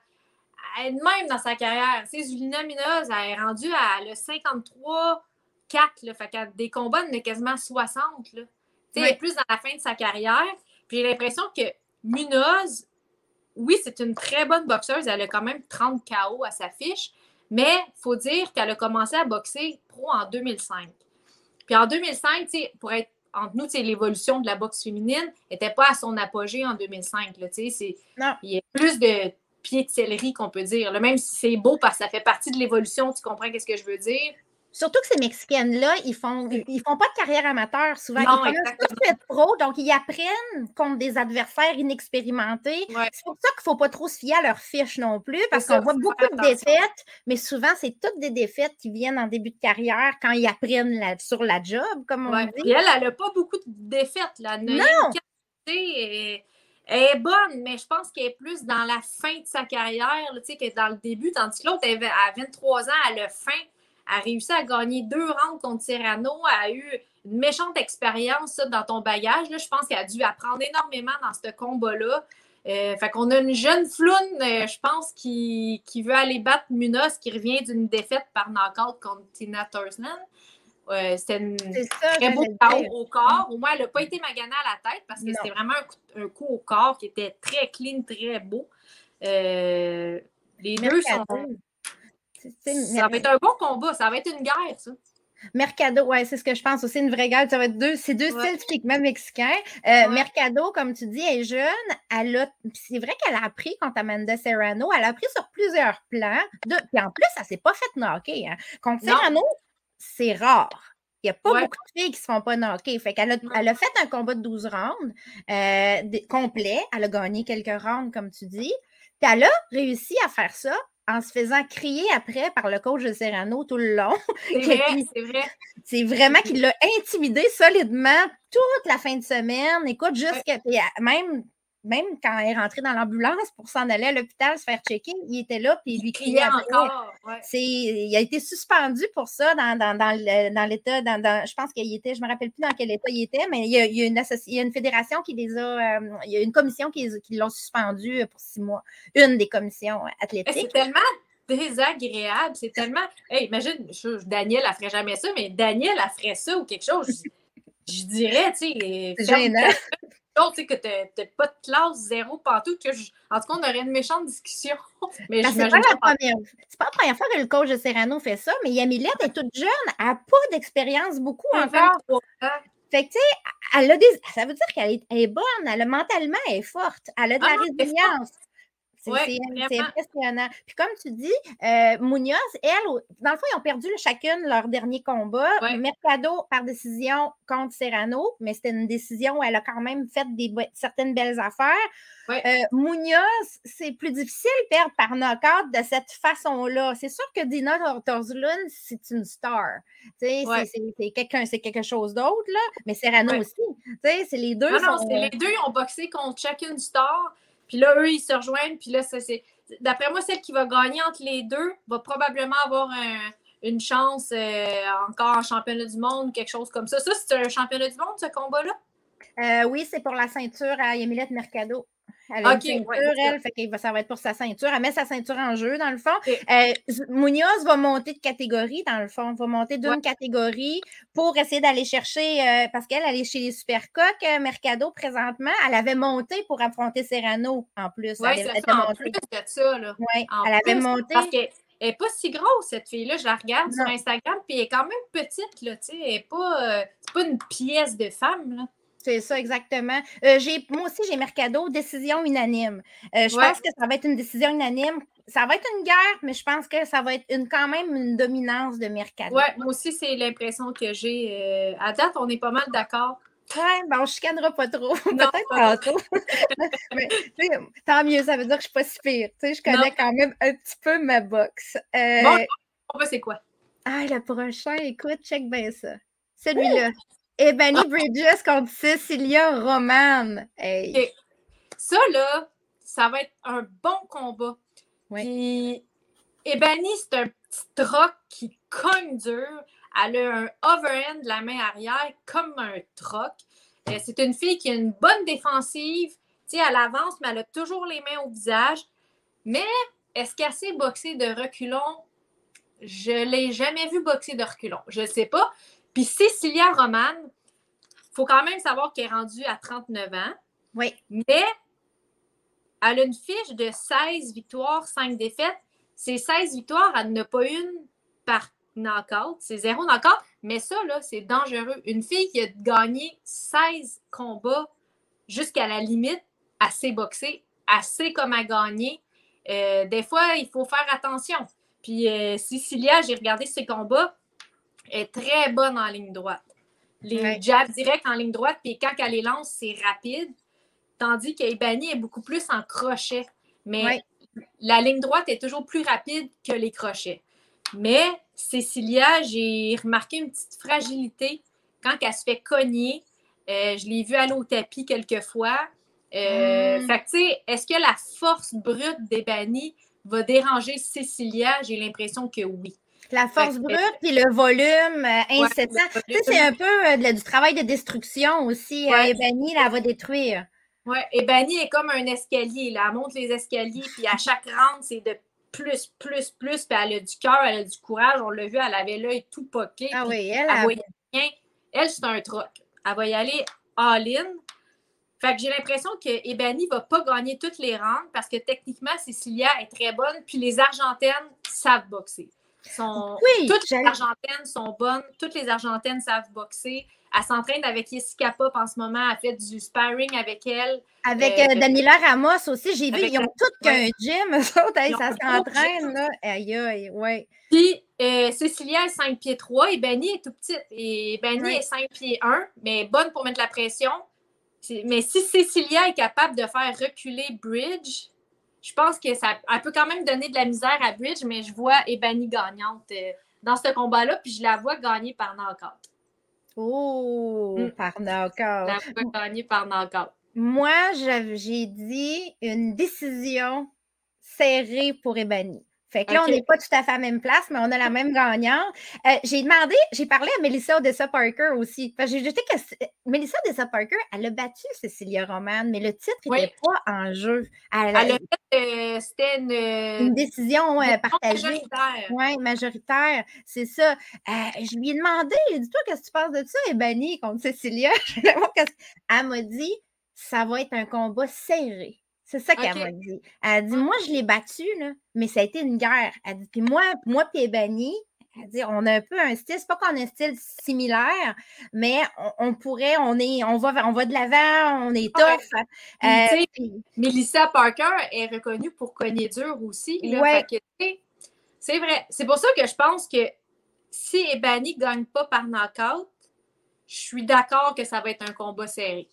Elle-même dans sa carrière. Tu sais, Minos, elle est rendue à le 53 4, là. Fait qu'elle a des combats, elle quasiment 60, là. Tu sais, elle est plus dans la fin de sa carrière. Puis j'ai l'impression que Munoz, oui, c'est une très bonne boxeuse. Elle a quand même 30 KO à sa fiche. Mais il faut dire qu'elle a commencé à boxer pro en 2005. Puis en 2005, pour être entre nous, l'évolution de la boxe féminine n'était pas à son apogée en 2005. Là, il y a plus de céleri qu'on peut dire. Même si c'est beau parce que ça fait partie de l'évolution, tu comprends ce que je veux dire? Surtout que ces Mexicaines-là, ils font, ils font pas de carrière amateur souvent. Non, ils font pro, donc ils apprennent contre des adversaires inexpérimentés. C'est pour ça qu'il ne faut pas trop se fier à leurs fiches non plus, parce qu'on voit beaucoup de défaites, mais souvent, c'est toutes des défaites qui viennent en début de carrière quand ils apprennent sur la job, comme on dit. Et elle, elle n'a pas beaucoup de défaites. Là. Non! Elle est bonne, mais je pense qu'elle est plus dans la fin de sa carrière, tu sais, dans le début, tandis que l'autre, à 23 ans, elle a fin a réussi à gagner deux rounds contre Serrano, a eu une méchante expérience dans ton bagage. Je pense qu'elle a dû apprendre énormément dans ce combat-là. Euh, fait qu'on a une jeune floune, euh, je pense, qui, veut aller battre Munoz, qui revient d'une défaite par knockout contre Tina Thursland. Euh, c'était une très beau au corps. Au moins, elle n'a pas été maganée à la tête parce que c'était vraiment un coup, au corps qui était très clean, très beau. les deux sont. Ça va être un bon combat, ça va être une guerre, ça. Mercado, ouais, c'est ce que je pense aussi, une vraie guerre. Ça va être deux, c'est deux styles typiquement mexicains. Euh, Mercado, comme tu dis, est jeune. Elle a, c'est vrai qu'elle a appris contre Amanda Serrano. Elle a appris sur plusieurs plans. De, puis en plus, elle s'est pas fait knocker. Hein. Contre Serrano, c'est rare. Il n'y a pas beaucoup de filles qui ne se font pas knocker. Fait qu'elle a, elle a fait un combat de 12 rounds euh, complet. Elle a gagné quelques rounds, comme tu dis. Puis elle a réussi à faire ça en se faisant crier après par le coach de Serrano tout le long. C'est (laughs) vrai, c'est vrai. C'est vraiment qu'il (laughs) l'a intimidé solidement toute la fin de semaine. Écoute, jusqu'à même même quand elle est rentrée dans l'ambulance pour s'en aller à l'hôpital se faire checker, il était là puis il lui criait, encore. il a été suspendu pour ça dans, dans, l'état. Dans, je pense qu'il était, je ne me rappelle plus dans quel état il était, mais il y a, une, une fédération qui les a. Euh, il y a une commission qui, l'ont suspendu pour six mois. Une des commissions athlétiques. C'est tellement désagréable. C'est tellement. imagine, Daniel, elle ferait jamais ça, mais Daniel, elle ferait ça ou quelque chose. Je, dirais, tu sais. C'est gênant tu sais, que tu n'as pas de classe zéro partout, que en tout cas, on aurait une méchante discussion. (laughs) Mais ben, c'est pas, la première... pas la première fois que le coach de Serrano fait ça, mais Yamilette est toute jeune, elle n'a pas d'expérience beaucoup encore. Fait que, tu sais, elle a des... ça veut dire qu'elle est, bonne, elle a, mentalement, elle est forte, elle a de la ah résilience. C'est impressionnant. Puis comme tu dis, euh, Munoz, elle, dans le fond, ils ont perdu chacune leur dernier combat. Mercado par décision contre Serrano, mais c'était une décision où elle a quand même fait des, certaines belles affaires. Euh, Munoz, c'est plus difficile de perdre par knockout de cette façon-là. C'est sûr que Dina Torzulun, c'est une star. C'est quelqu'un, c'est quelque chose d'autre, là. Mais Serrano aussi. C'est les deux. Non, non, les deux ont boxé contre chacune star. Puis là, eux, ils se rejoignent. Puis là, c'est. D'après moi, celle qui va gagner entre les deux va probablement avoir une chance euh, encore en championnat du monde, quelque chose comme ça. Ça, c'est un championnat du monde, ce combat-là? Euh, oui, c'est pour la ceinture à Emilette Mercado. Elle a une ceinture, elle, fait que ça va être pour sa ceinture. Elle met sa ceinture en jeu, dans le fond. Euh, Munoz va monter de catégorie, dans le fond. Va monter d'une catégorie pour essayer d'aller chercher, euh, parce qu'elle, elle est chez les Supercoques, euh, Mercado, présentement. Elle avait monté pour affronter Serrano, en plus. Oui, c'est ça, en plus de ça, là. Oui, elle avait monté. Parce qu'elle n'est pas si grosse, cette fille-là. Je la regarde sur Instagram, puis elle est quand même petite, là, tu sais. Elle n'est pas, pas une pièce de femme, là. C'est ça, exactement. Euh, moi aussi, j'ai Mercado, décision unanime. Euh, je pense que ça va être une décision unanime. Ça va être une guerre, mais je pense que ça va être une, quand même une dominance de Mercado. Oui, moi aussi, c'est l'impression que j'ai. Euh, à date, on est pas mal d'accord. Ouais, ben on ne chicanera pas trop. (laughs) Peut-être (laughs) tant mieux, ça veut dire que je ne suis pas si pire. je connais quand même un petit peu ma boxe. bon, c'est quoi? Ah, le prochain, écoute, check bien ça. Celui-là. Ebony Bridges contre Cecilia Roman. Hey. Ça, là, ça va être un bon combat. Oui. Puis, Ebony, c'est un petit troc qui cogne dur. Elle a un overhand de la main arrière comme un troc. Euh, c'est une fille qui a une bonne défensive. Tu sais, elle avance, mais elle a toujours les mains au visage. Mais est-ce qu'elle sait boxer de reculons? Je ne l'ai jamais vu boxer de reculons. Je ne sais pas. Puis Cécilia Roman, il faut quand même savoir qu'elle est rendue à 39 ans. Oui. Mais elle a une fiche de 16 victoires, 5 défaites. Ces 16 victoires, elle n'a pas une par knockout. C'est zéro knockout. Mais ça, là, c'est dangereux. Une fille qui a gagné 16 combats jusqu'à la limite, assez boxée, assez comme à gagner. Euh, des fois, il faut faire attention. Puis euh, Cecilia, j'ai regardé ses combats, est très bonne en ligne droite. Les jabs directs en ligne droite, puis quand elle les lance, c'est rapide. Tandis qu'Ebani est beaucoup plus en crochet. Mais la ligne droite est toujours plus rapide que les crochets. Mais Cécilia, j'ai remarqué une petite fragilité quand elle se fait cogner. Euh, je l'ai vue aller au tapis quelques fois. Euh, mm. Fait que, tu sais, est-ce que la force brute d'Ebani va déranger Cécilia? J'ai l'impression que oui. La force brute puis le volume euh, incessant. tu sais, c'est un peu du travail de destruction aussi. Ebani, là, va détruire. Oui, Ebani est comme un escalier. Là. Elle monte les escaliers, puis à chaque rente, c'est de plus, plus, plus. Puis elle a du cœur, elle a du courage. On l'a vu, elle avait l'œil tout poqué. Ah oui, elle, a... rien. Elle, c'est un troc. Elle va y aller all-in. Fait que j'ai l'impression que Ebani ne va pas gagner toutes les rentes parce que techniquement, Cecilia est très bonne. Puis les Argentines savent boxer. Oui, toutes les Argentines sont bonnes. Toutes les Argentines savent boxer. Elle s'entraîne avec Jessica Pop en ce moment. Elle fait du sparring avec elle. Avec euh, euh Daniela Ramos aussi. J'ai vu, ils ont tous qu'un gym. (laughs) Ça s'entraîne. Là. Aïe, aïe, ouais. Puis, euh, Cécilia est 5 pieds 3 et Benny est tout petite. Et Benny est 5 pieds 1, mais bonne pour mettre la pression. Mais si Cécilia est capable de faire reculer Bridge, je pense que ça elle peut quand même donner de la misère à Bridge, mais je vois Ebony gagnante euh, dans ce combat-là, puis je la vois gagner par knockout. Oh, mm. par knockout. La vois gagner par knockout. Moi, j'ai dit une décision serrée pour Ebony. Fait que là, on n'est pas tout à fait à la même place, mais on a la même gagnante. Euh, j'ai demandé, j'ai parlé à Melissa Odessa Parker aussi. J'ai jeté que Melissa Odessa Parker, elle a battu Cecilia Roman, mais le titre n'était pas en jeu. Elle, a fait, euh, c'était une, une, décision euh, partagée. Majoritaire. Oui, majoritaire. C'est ça. je lui ai demandé, dis-toi, qu'est-ce que tu penses de ça, Ebony, contre Cecilia? (laughs) elle m'a dit, ça va être un combat serré. C'est ça qu'elle m'a dit. Elle a dit, moi, je l'ai battu, là, mais ça a été une guerre. Elle dit, puis moi, moi et Ebony, elle dit, on a un peu un style, c'est pas qu'on a un style similaire, mais on, pourrait, on est, on va, on va de l'avant, on est tough. Euh, Melissa Parker est reconnue pour cogner dur aussi. C'est vrai. C'est pour ça que je pense que si Ebony ne gagne pas par knockout, je suis d'accord que ça va être un combat serré.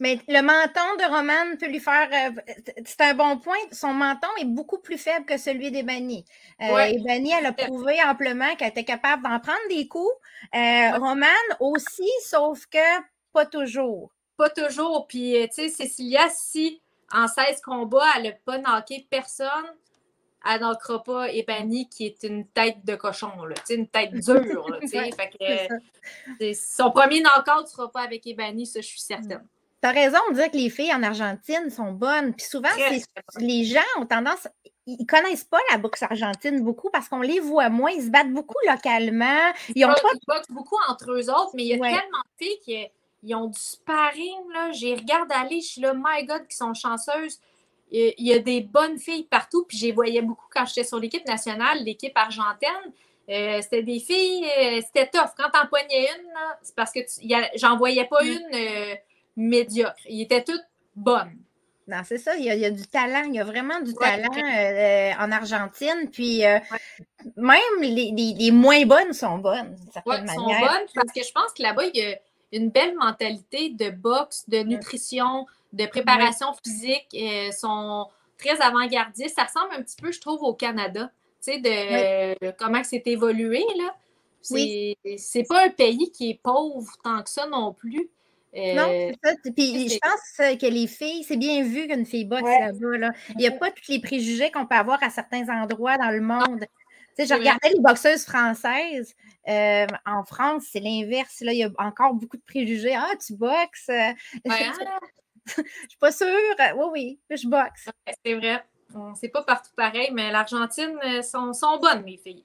Mais le menton de Roman peut lui faire. Euh, c'est un bon point. Son menton est beaucoup plus faible que celui d'Ebony. Euh, elle a prouvé amplement qu'elle était capable d'en prendre des coups. Euh, Roman aussi, sauf que pas toujours. Pas toujours. Puis, euh, tu sais, Cécilia, si en 16 combats, elle n'a pas knocké personne, elle knockera pas Ebony, qui est une tête de cochon, là, une tête (laughs) dure. Là, fait que, son premier knockout ne sera pas avec Ebony, ça, je suis certaine. As raison de dire que les filles en Argentine sont bonnes. Puis souvent, les gens ont tendance, ils connaissent pas la boxe argentine beaucoup parce qu'on les voit moins. Ils se battent beaucoup localement. Ils, ont pas... boxent beaucoup entre eux autres, mais il y a tellement de filles qui ont du sparring. Là. J'ai regardé aller, je suis là, my God, qui sont chanceuses. Il y a des bonnes filles partout, puis les voyais beaucoup quand j'étais sur l'équipe nationale, l'équipe argentine. Euh, c'était des filles, euh, c'était tough. Quand t'en poignais une, c'est parce que j'en voyais pas mm. une. Euh, médiocre. Ils étaient toutes bonnes. Non, c'est ça, il y, a, du talent, il y a vraiment du talent euh, en Argentine. Puis euh, même les, moins bonnes sont bonnes, d'une certaine sont bonnes parce que je pense que là-bas, il y a une belle mentalité de boxe, de nutrition, de préparation physique. Ils euh, sont très avant-gardistes. Ça ressemble un petit peu, je trouve, au Canada. Tu sais, de comment c'est évolué, là. C'est pas un pays qui est pauvre tant que ça non plus. Non, euh, c'est ça. Puis je pense que les filles, c'est bien vu qu'une fille boxe là-bas. Là. Il n'y a pas tous les préjugés qu'on peut avoir à certains endroits dans le monde. sais, je regardais les boxeuses françaises. Euh, en France, c'est l'inverse. Là, il y a encore beaucoup de préjugés. Ah, tu boxes. (laughs) je (laughs) suis pas sûre. Oui, oui, je boxe. c'est vrai. C'est pas partout pareil, mais l'Argentine euh, sont, sont bonnes, mes filles.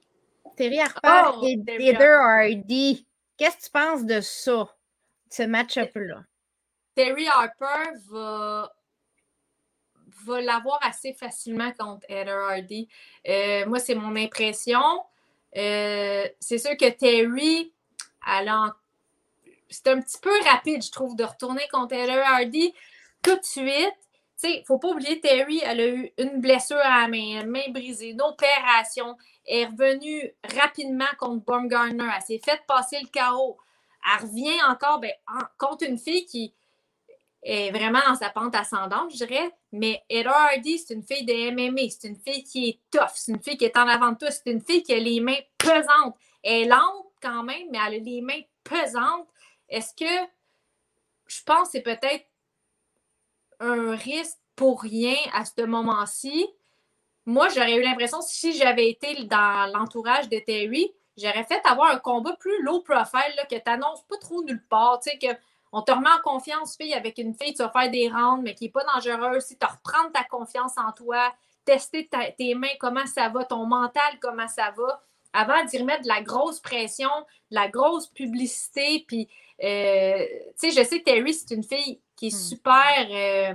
Terry Harper oh, et Heather Hardy. Qu'est-ce que tu penses de ça, ce match-up-là? Terry Harper va, va l'avoir assez facilement contre Heather Hardy. Euh, moi, c'est mon impression. Euh, c'est sûr que Terry, c'est un petit peu rapide, je trouve, de retourner contre Heather Hardy tout de suite. Il ne faut pas oublier, Terry, elle a eu une blessure à la main, main brisée, une opération. Elle est revenue rapidement contre Baumgartner. Elle s'est fait passer le chaos. Elle revient encore ben, contre une fille qui est vraiment dans sa pente ascendante, je dirais. Mais Heather Hardy, c'est une fille de MMA. C'est une fille qui est tough. C'est une fille qui est en avant de tout. C'est une fille qui a les mains pesantes. Elle est lente quand même, mais elle a les mains pesantes. Est-ce que je pense que c'est peut-être un risque pour rien à ce moment-ci. Moi, j'aurais eu l'impression, si j'avais été dans l'entourage de Terry, j'aurais fait avoir un combat plus low profile, là, que tu n'annonces pas trop nulle part. Tu sais, que on te remet en confiance, fille, avec une fille, tu vas faire des rounds, mais qui n'est pas dangereuse. Si tu reprends ta confiance en toi, tester tes mains, comment ça va, ton mental, comment ça va, avant d'y remettre de la grosse pression, de la grosse publicité. Puis, euh, tu sais, je sais que Terry, c'est une fille qui est hmm. super. Euh,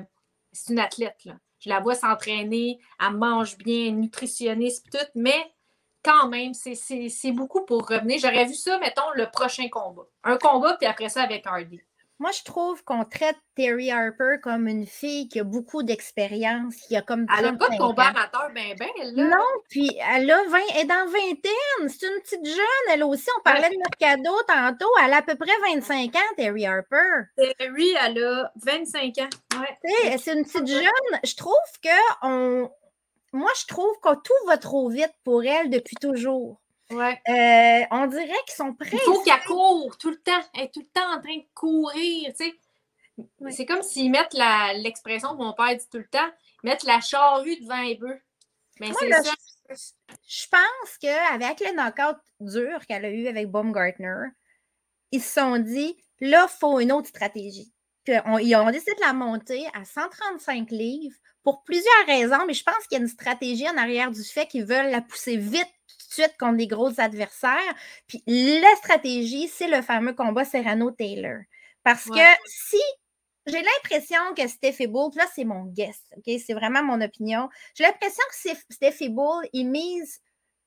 c'est une athlète, là. Je la vois s'entraîner, elle mange bien, nutritionniste, tout, mais quand même, c'est beaucoup pour revenir. J'aurais vu ça, mettons, le prochain combat. Un combat, puis après ça avec Hardy. Moi, je trouve qu'on traite Terry Harper comme une fille qui a beaucoup d'expérience, qui a comme Elle n'a pas de combat amateur, ben ben, elle Non, puis elle, a 20, elle est dans vingtaine. C'est une petite jeune, elle aussi. On parlait de Mercado tantôt. Elle a à peu près 25 ans, Terry Harper. Terry, elle a 25 ans. Ouais. C'est une petite jeune. Je trouve que on... Moi, je trouve que tout va trop vite pour elle depuis toujours. Ouais. Euh, on dirait qu'ils sont prêts. Il faut qu'elle court tout le temps. Elle est tout le temps en train de courir. Tu sais. C'est comme s'ils mettent l'expression que mon père dit tout le temps mettre la charrue devant les bœufs. Mais c'est ça. Je, pense qu'avec les knockouts durs qu'elle a eu avec Baumgartner, ils se sont dit là, il faut une autre stratégie. Ils ont décidé de la monter à 135 livres pour plusieurs raisons, mais je pense qu'il y a une stratégie en arrière du fait qu'ils veulent la pousser vite suite contre des gros adversaires. Puis la stratégie, c'est le fameux combat Serrano-Taylor. Parce que si j'ai l'impression que Steph Bull, là, c'est mon guess, OK? C'est vraiment mon opinion. J'ai l'impression que Steph Bull, il mise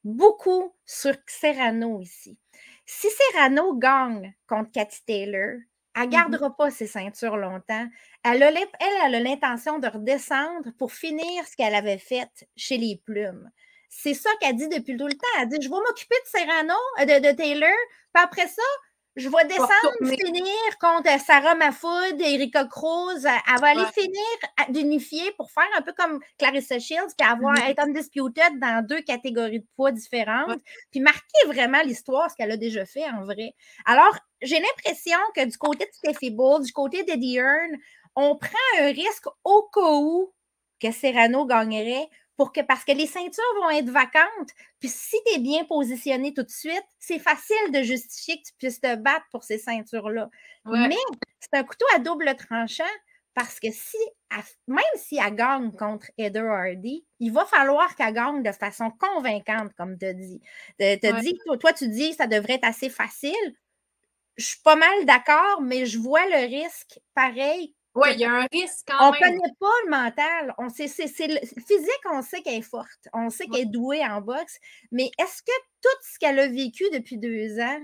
beaucoup sur Serrano ici. Si Serrano gagne contre Cathy Taylor, elle ne mm-hmm. gardera pas ses ceintures longtemps. Elle a, elle, a l'intention de redescendre pour finir ce qu'elle avait fait chez les plumes. C'est ça qu'elle dit depuis tout le temps. Elle dit Je vais m'occuper de Serrano, euh, de, Taylor, puis après ça, je vais descendre, finir contre Sarah Mafoud, Erika Cruz. Elle va aller finir d'unifier pour faire un peu comme Clarissa Shields, puis avoir, mm-hmm. être undisputed dans deux catégories de poids différentes, puis marquer vraiment l'histoire, ce qu'elle a déjà fait en vrai. Alors, j'ai l'impression que du côté de Steffi Bull, du côté d'Eddie Hearn, on prend un risque au cas où que Serrano gagnerait pour que, parce que les ceintures vont être vacantes. Puis si tu es bien positionné tout de suite, c'est facile de justifier que tu puisses te battre pour ces ceintures-là. Mais c'est un couteau à double tranchant parce que si, même si elle gagne contre Heather Hardy, il va falloir qu'elle gagne de façon convaincante, comme tu. Tu as dit, toi, tu dis que ça devrait être assez facile. Je suis pas mal d'accord, mais je vois le risque pareil oui, il y a un risque quand on même. On ne connaît pas le mental. On sait, c'est, physique, on sait qu'elle est forte. On sait qu'elle est douée en boxe. Mais est-ce que tout ce qu'elle a vécu depuis deux ans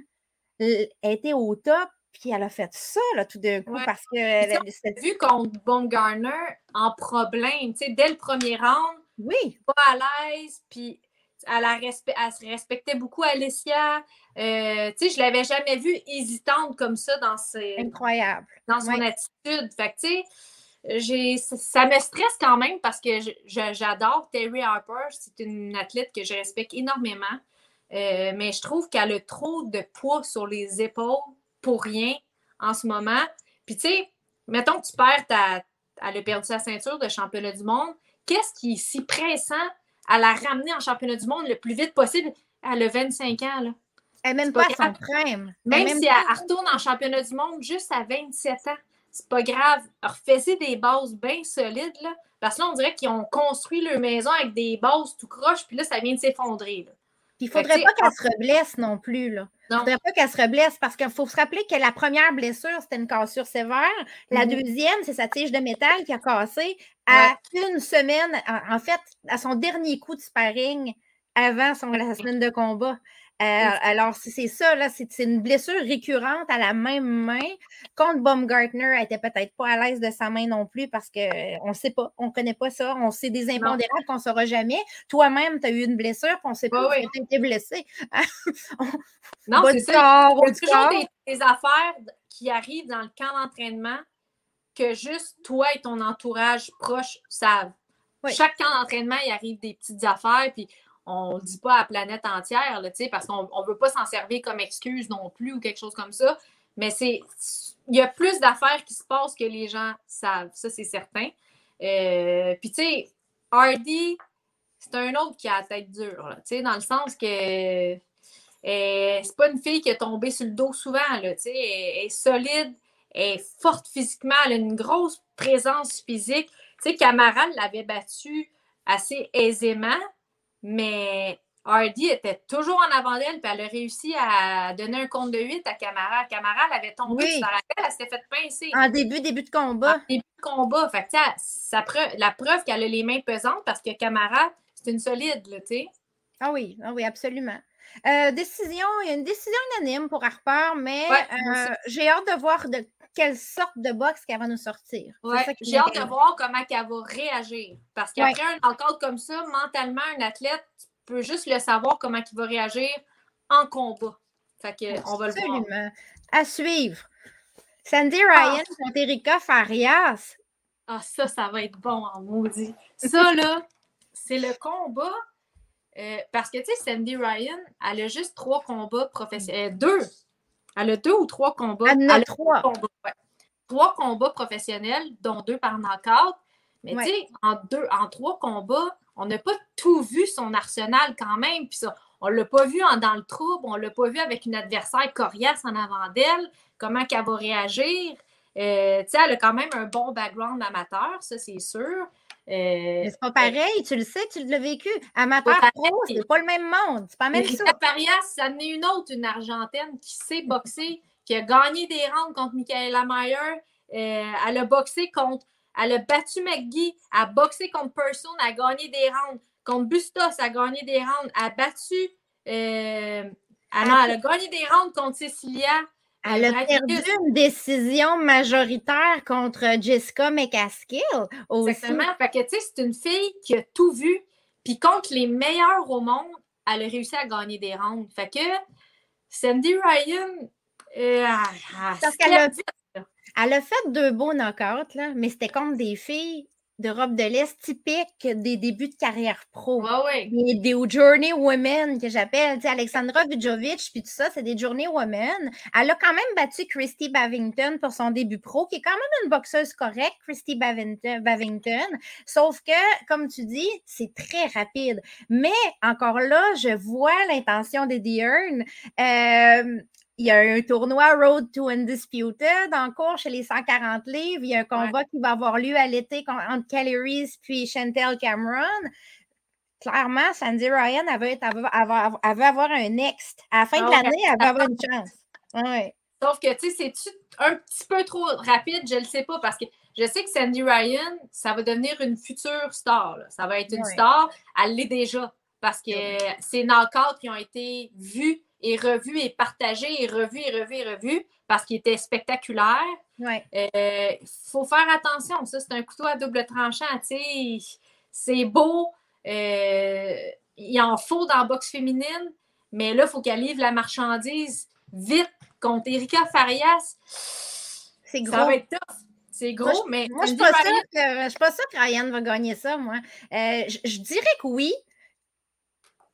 était au top? Puis elle a fait ça là, tout d'un coup parce que. Elle, vu contre Baumgartner en problème, tu sais, dès le premier round, oui. pas à l'aise, puis elle, a elle se respectait beaucoup Alicia. Euh, tu sais, je l'avais jamais vue hésitante comme ça dans ses. Incroyable. Dans son attitude. Fait tu sais, ça me stresse quand même parce que j'adore Terry Harper. C'est une athlète que je respecte énormément. Euh, mais je trouve qu'elle a trop de poids sur les épaules pour rien en ce moment. Puis, tu sais, mettons que tu perds ta. Elle a perdu sa ceinture de championnat du monde. Qu'est-ce qui est si pressant à la ramener en championnat du monde le plus vite possible? Elle a 25 ans, là. Elle même pas, à son prime. Même, si elle, retourne en championnat du monde juste à 27 ans, c'est pas grave. Refaisez des bases bien solides, là. Parce que là, on dirait qu'ils ont construit leur maison avec des bases tout croche, puis là, ça vient de s'effondrer. Il ne faudrait pas qu'elle se reblesse non plus. Là. Il ne faudrait pas qu'elle se reblesse parce qu'il faut se rappeler que la première blessure, c'était une cassure sévère. La mm-hmm. deuxième, c'est sa tige de métal qui a cassé à une semaine, en, fait, à son dernier coup de sparring avant son, la semaine de combat. Euh, alors, c'est ça, là, c'est une blessure récurrente à la même main. Contre Baumgartner, elle n'était peut-être pas à l'aise de sa main non plus parce qu'on ne sait pas, on ne connaît pas ça. On sait des impondérables qu'on ne saura jamais. Toi-même, tu as eu une blessure, on ne sait pas où tu été blessé. (laughs) non, c'est ça. Il y a toujours des, affaires qui arrivent dans le camp d'entraînement que juste toi et ton entourage proche savent. Chaque camp d'entraînement, il arrive des petites affaires, puis on ne le dit pas à la planète entière, là, parce qu'on ne veut pas s'en servir comme excuse non plus ou quelque chose comme ça. Mais c'est il y a plus d'affaires qui se passent que les gens savent. Ça, c'est certain. Euh, puis, tu sais, Hardy, c'est un autre qui a la tête dure, dans le sens que euh, c'est pas une fille qui est tombée sur le dos souvent, là, sais, elle, est solide, elle est forte physiquement, elle a une grosse présence physique. Tu sais, Camara l'avait battue assez aisément, mais Hardy était toujours en avant d'elle, puis elle a réussi à donner un compte de 8 à Camara. Camara, elle avait tombé, oui. elle s'était fait pincer. En début, début de combat. En début de combat. Fait que, ça, la preuve qu'elle a les mains pesantes, parce que Camara, c'est une solide, tu sais. Ah oui, ah oui, absolument. Euh, décision, il y a une décision unanime pour Harper, mais euh, j'ai hâte de voir de quelle sorte de boxe qu'elle va nous sortir. j'ai hâte de voir comment elle va réagir. Parce qu'après un knockout comme ça, mentalement, un athlète peut juste le savoir comment il va réagir en combat. Fait que, on va le voir. À suivre. Sandy ah! Ryan contre Erika Farias. Ah, ça, ça va être bon en maudit. Ça, (laughs) là, c'est le combat. Euh, parce que, tu sais, Sandy Ryan, elle a juste trois combats professionnels. Euh, deux elle a deux ou trois combats. Elle a trois. Trois combats, professionnels, dont deux par knockout. Mais tu sais, en, deux, en trois combats, on n'a pas tout vu son arsenal quand même. Puis ça, on ne l'a pas vu en, dans le trouble, on ne l'a pas vu avec une adversaire coriace en avant d'elle, comment qu'elle va réagir. Euh, tu sais, elle a quand même un bon background amateur, ça c'est sûr. Euh, c'est pas pareil, tu le sais, tu l'as vécu. Amateur pro, c'est pas le même monde. C'est pas même ça. Parias, ça en est une autre, une Argentine qui sait boxer, qui a gagné des rounds contre Michaela Mayer. Euh, elle a boxé contre. Elle a battu McGee, elle a boxé contre Person, elle a gagné des rounds. Contre Bustos, elle a gagné des rounds. Elle a battu. Euh, elle a gagné des rounds contre Cecilia. Elle a perdu une décision majoritaire contre Jessica McCaskill aussi. Exactement. Fait que, tu sais, c'est une fille qui a tout vu. Puis contre les meilleurs au monde, elle a réussi à gagner des rounds. Fait que Sandy Ryan, euh, Parce qu'elle a, elle a fait deux beaux knockouts, là, mais c'était contre des filles d'Europe de l'Est typique des débuts de carrière pro. Des, des journey women que j'appelle. Alexandra Vujovic, puis tout ça, c'est des journey women. Elle a quand même battu Christy Bavington pour son début pro, qui est quand même une boxeuse correcte, Christy Bavington. Sauf que, comme tu dis, c'est très rapide. Mais encore là, je vois l'intention d'Eddie Hearn. Euh, il y a un tournoi Road to Undisputed en cours chez les 140 livres. Il y a un combat qui va avoir lieu à l'été entre Kelly puis Chantel Cameron. Clairement, Sandy Ryan, elle veut, avoir un next. À la fin de ah l'année, elle va avoir une chance. Sauf que, tu sais, c'est un petit peu trop rapide, je ne le sais pas, parce que je sais que Sandy Ryan, ça va devenir une future star. Ça va être une star. Elle l'est déjà, parce que ces knockouts qui ont été vus et revu et partagé et revu et revu et revu parce qu'il était spectaculaire. Il euh, faut faire attention. Ça, c'est un couteau à double tranchant. C'est beau. Euh, il en faut dans la boxe féminine, mais là, il faut qu'elle livre la marchandise vite contre Erika Farias. C'est gros. Ça va être tough. C'est gros, mais. Moi, je ne suis, pas sûre que Ryan va gagner ça, moi. Euh, je dirais que oui,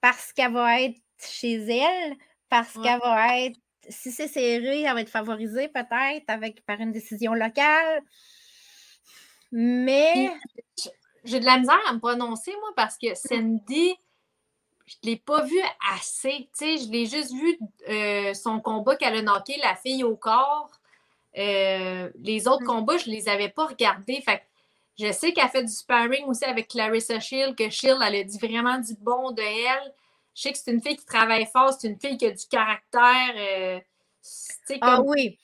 parce qu'elle va être chez elle, parce qu'elle va être, si c'est serré, elle va être favorisée peut-être avec par une décision locale. Mais. J'ai de la misère à me prononcer, moi, parce que Cindy, je ne l'ai pas vu assez. je l'ai juste vu euh, son combat qu'elle a knocké la fille au corps. Euh, les autres mm. combats, je ne les avais pas regardés. Fait je sais qu'elle fait du sparring aussi avec Clarissa Shield, que Shield, elle a dit vraiment du bon de elle. Je sais que c'est une fille qui travaille fort, c'est une fille qui a du caractère. Euh, ah oui.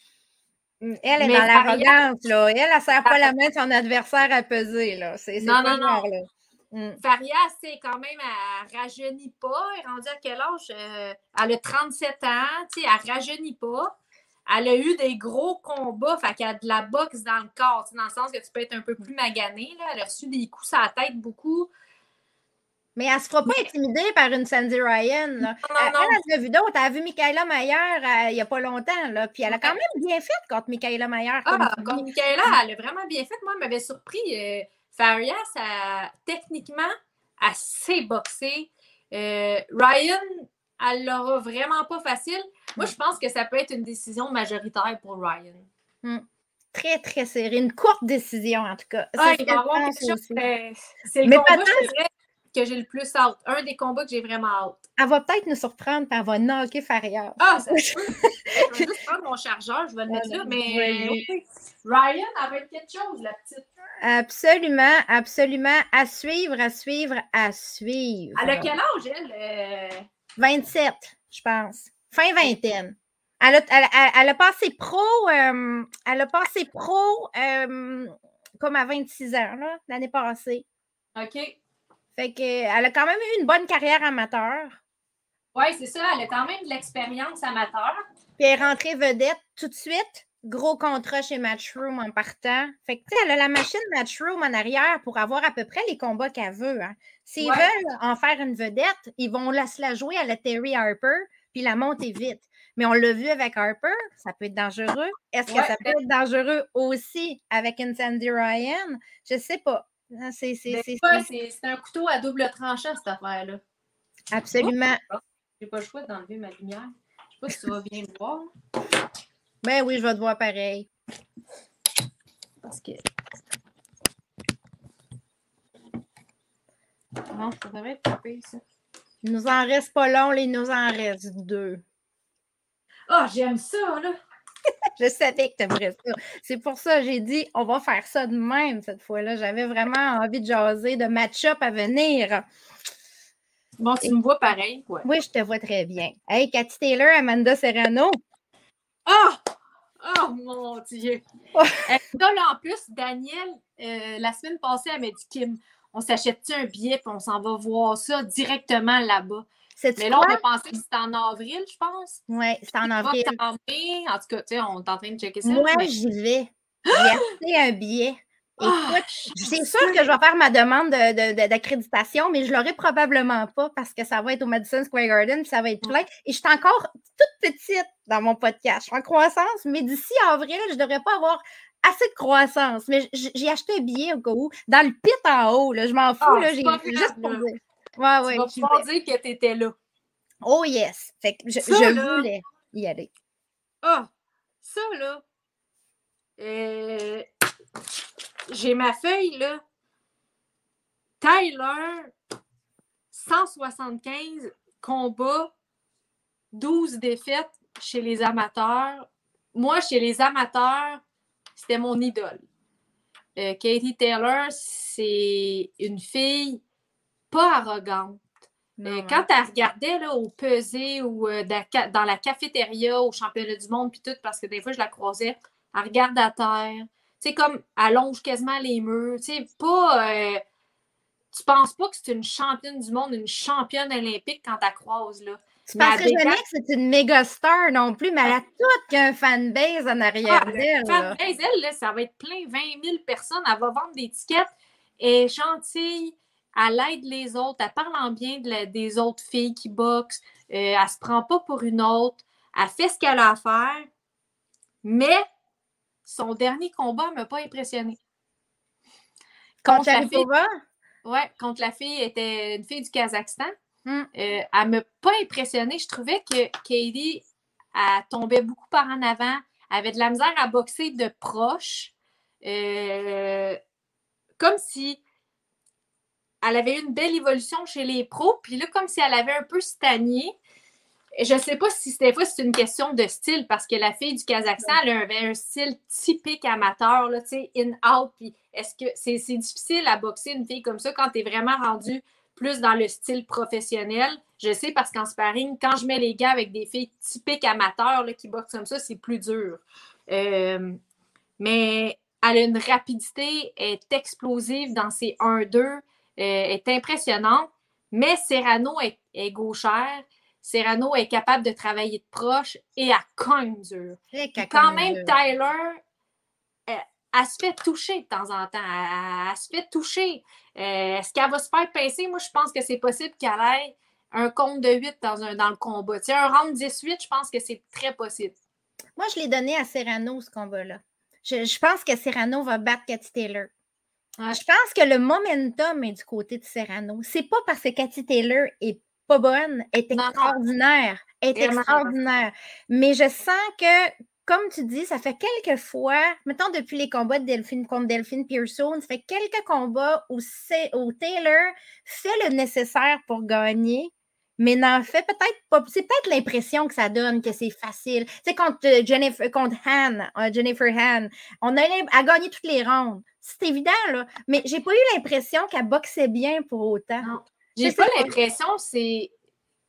Mm, elle est dans l'arrogance, là. Elle, elle ne serre pas la main de son adversaire à peser, là. C'est non, non, non. Là. Mm. Faria, c'est quand même, elle rajeunit pas. Elle est rendue à quel âge? Euh, elle a 37 ans, tu sais, elle rajeunit pas. Elle a eu des gros combats, fait qu'elle a de la boxe dans le corps, dans le sens que tu peux être un peu plus magané. Là. Elle a reçu des coups sur la tête beaucoup. Mais elle ne se fera pas intimider par une Sandy Ryan. Là. Non, non, non. Elle, a vu d'autres. Elle a vu Michaela Mayer euh, il n'y a pas longtemps. Là. Puis elle a quand même bien fait contre Michaela Mayer. Ah, contre Michaela, elle a vraiment bien fait. Moi, elle m'avait surpris. Euh, Faria, ça, techniquement, assez boxé. Euh, Ryan, elle l'aura vraiment pas facile. Moi, mm. je pense que ça peut être une décision majoritaire pour Ryan. Mm. Très, très serré. Une courte décision, en tout cas. Ah. C'est le combat, que j'ai le plus hâte. Un des combats que j'ai vraiment hâte. Elle va peut-être nous surprendre, et elle va knocker Faria. Ah, ça (laughs) je vais juste prendre mon chargeur, je vais le mettre là. Mais Ryan, elle va être quelque chose, la petite. Absolument, absolument. À suivre, à suivre, à suivre. Elle a quel âge, elle? 27, euh? je pense. Fin vingtaine. Elle a, elle, a passé pro, euh, elle a passé pro euh, comme à 26 ans, l'année passée. OK. Fait qu'elle a quand même eu une bonne carrière amateur. Oui, c'est ça. Elle a quand même de l'expérience amateur. Puis elle est rentrée vedette tout de suite gros contrat chez Matchroom en partant. Fait que, tu sais, elle a la machine Matchroom en arrière pour avoir à peu près les combats qu'elle veut. Hein. S'ils veulent en faire une vedette, ils vont la, la jouer à la Terry Harper puis la monter vite. Mais on l'a vu avec Harper, ça peut être dangereux. Est-ce que ça peut être dangereux aussi avec une Sandy Ryan? Je sais pas. Hein, c'est un couteau à double tranchant, cette affaire-là. Absolument. J'ai pas le choix d'enlever ma lumière. Je sais pas si tu vas bien me voir. Ben oui, je vais te voir pareil. Parce que. Non, ça devrait être tapé, ça. Il nous en reste pas long, il nous en reste deux. Ah, oh, j'aime ça, là! (laughs) je savais que tu aimerais ça. C'est pour ça que j'ai dit, on va faire ça de même cette fois-là. J'avais vraiment envie de jaser, de match-up à venir. Bon, tu me vois pareil, quoi. Oui, je te vois très bien. Hey, Cathy Taylor, Amanda Serrano. Ah! Oh mon Dieu! Oh. là, en plus, Daniel, euh, la semaine passée, elle m'a dit Kim, on s'achète-tu un billet puis on s'en va voir ça directement là-bas? Mais là, on a pensé que c'était en avril, je pense. Oui, c'est en avril. En, tout cas, tu sais, on est en train de checker ça. Moi, j'y vais. J'ai acheté un billet. Ah, c'est sûr que je vais faire ma demande d'accréditation, mais je ne l'aurai probablement pas parce que ça va être au Madison Square Garden, puis ça va être plein. Et je suis encore toute petite dans mon podcast. Je suis en croissance, mais d'ici avril, je ne devrais pas avoir assez de croissance. Mais j'ai acheté un billet au cas où, dans le pit en haut. Là, je m'en fous. Ah, là, j'ai juste pour dire. Ouais, ouais, tu vas dire que tu étais là. Oh yes. Fait que je, voulais y aller. Ah, ça là. Euh, j'ai ma feuille, là. Tyler, 175 combats, 12 défaites chez les amateurs. Moi, chez les amateurs, c'était mon idole. Euh, Katie Taylor, c'est une fille pas arrogante. Euh, quand elle regardait là, au pesé ou euh, dans la cafétéria, au championnat du monde, puis tout, parce que des fois, je la croisais, elle regarde à terre, sais, comme, allonge quasiment les murs. Tu sais, pas. Euh, tu penses pas que c'est une championne du monde, une championne olympique quand tu croises, là. Tu penserais jamais que c'est une méga star non plus, mais elle a toute qu'un fanbase en arrière ah, d'elle. Fanbase, elle, là, ça va être plein, 20 000 personnes. Elle va vendre des tickets. Elle est gentille. Elle aide les autres. Elle parle en bien des autres filles qui boxent. Euh, elle se prend pas pour une autre. Elle fait ce qu'elle a à faire. Mais son dernier combat ne m'a pas impressionné. Contre, la fille. Ouais, contre la fille était une fille du Kazakhstan. Hmm. Euh, elle ne m'a pas impressionnée. Je trouvais que Katie elle tombait beaucoup par en avant, elle avait de la misère à boxer de proche. Euh, comme si elle avait eu une belle évolution chez les pros, puis là, comme si elle avait un peu stagné. Je ne sais pas si des fois c'est une question de style, parce que la fille du Kazakhstan, elle avait un style typique amateur, tu sais, in-out. Puis est-ce que c'est difficile à boxer une fille comme ça quand tu es vraiment rendu plus dans le style professionnel? Je sais parce qu'en sparring, quand je mets les gars avec des filles typiques amateurs là, qui boxent comme ça, c'est plus dur. Euh, mais elle a une rapidité, est explosive dans ses 1-2, euh, est impressionnante. Mais Serrano est, est, gauchère. Serrano est capable de travailler de proche et à cogne dur. quand même, Tyler, elle, se fait toucher de temps en temps. Elle, se fait toucher. Euh, est-ce qu'elle va se faire pincer? Moi, je pense que c'est possible qu'elle ait un compte de 8 dans, un, dans le combat. Tu un round 18, je pense que c'est très possible. Moi, je l'ai donné à Serrano, ce combat-là. Je, pense que Serrano va battre Cathy Taylor. Je pense que le momentum est du côté de Serrano. C'est pas parce que Cathy Taylor est pas bonne, est extraordinaire, est extraordinaire. Mais je sens que, comme tu dis, ça fait quelques fois, mettons depuis les combats de Delphine contre Delphine Pearson, ça fait quelques combats où, où Taylor fait le nécessaire pour gagner, mais n'en fait peut-être pas. C'est peut-être l'impression que ça donne que c'est facile. Tu sais, contre, euh, Jennifer, contre Han, euh, Jennifer Han, on a, a gagné toutes les rondes. C'est évident, là. Mais j'ai pas eu l'impression qu'elle boxait bien pour autant. Non. J'ai pas, l'impression c'est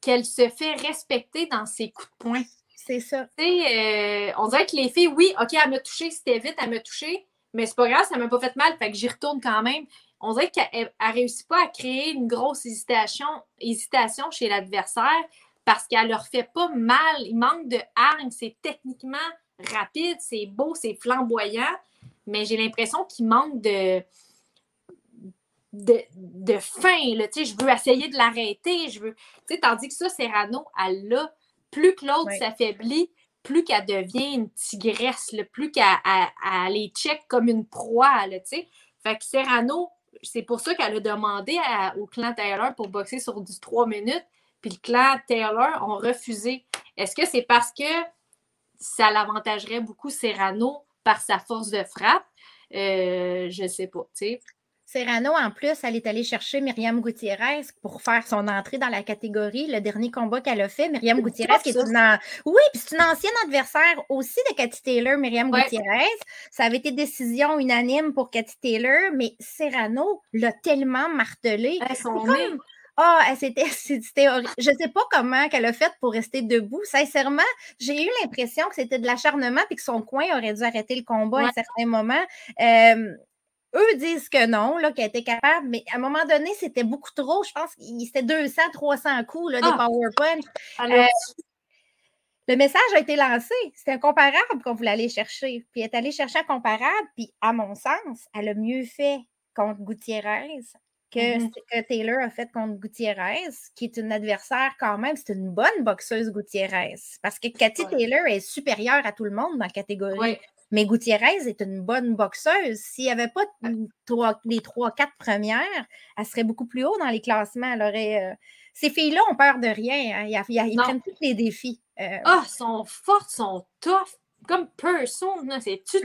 qu'elle se fait respecter dans ses coups de poing. C'est ça. Tu sais, euh, on dirait que les filles, oui, OK, elle m'a touché, c'était vite, elle m'a touché, mais c'est pas grave, ça m'a pas fait mal, fait que j'y retourne quand même on dirait qu'elle ne réussit pas à créer une grosse hésitation, hésitation chez l'adversaire parce qu'elle leur fait pas mal. Il manque de hargne, c'est techniquement rapide, c'est beau, c'est flamboyant, mais j'ai l'impression qu'il manque de, de, de fin. je veux essayer de l'arrêter. Je veux. Tandis que ça, Serrano, elle l'a. Plus que l'autre s'affaiblit, plus qu'elle devient une tigresse, plus qu'elle les check comme une proie. fait que Serrano, c'est pour ça qu'elle a demandé au clan Taylor pour boxer sur du 3 minutes, puis le clan Taylor ont refusé. Est-ce que c'est parce que ça l'avantagerait beaucoup Serrano par sa force de frappe? Euh, je sais pas, tu sais. Serrano, en plus, elle est allée chercher Myriam Gutiérrez pour faire son entrée dans la catégorie. Le dernier combat qu'elle a fait, Myriam Gutiérrez, qui est une, oui, puis c'est une ancienne adversaire aussi de Cathy Taylor, Myriam Gutiérrez. Ça avait été décision unanime pour Cathy Taylor, mais Serrano l'a tellement martelé. Ah, oh, c'était, horrible. Je ne sais pas comment qu'elle a fait pour rester debout. Sincèrement, j'ai eu l'impression que c'était de l'acharnement et que son coin aurait dû arrêter le combat à un certain moment. Euh, eux disent que non, qu'elle était capable, mais à un moment donné, c'était beaucoup trop. Je pense que c'était 200, 300 coups là, des ah! PowerPoint. Euh, le message a été lancé. C'était incomparable qu'on voulait aller chercher. Puis elle est allée chercher un comparable, puis à mon sens, elle a mieux fait contre Gutiérrez que ce que Taylor a fait contre Gutiérrez, qui est une adversaire quand même, c'est une bonne boxeuse Gutiérrez. Parce que Cathy Taylor est supérieure à tout le monde dans la catégorie. Mais Gutiérrez est une bonne boxeuse. S'il n'y avait pas les trois, quatre premières, elle serait beaucoup plus haut dans les classements. Elle aurait, euh, Ces filles-là ont peur de rien. Hein. Ils, prennent tous les défis. Euh. Ah, elles sont fortes, sont tough. Comme personne, c'est tough?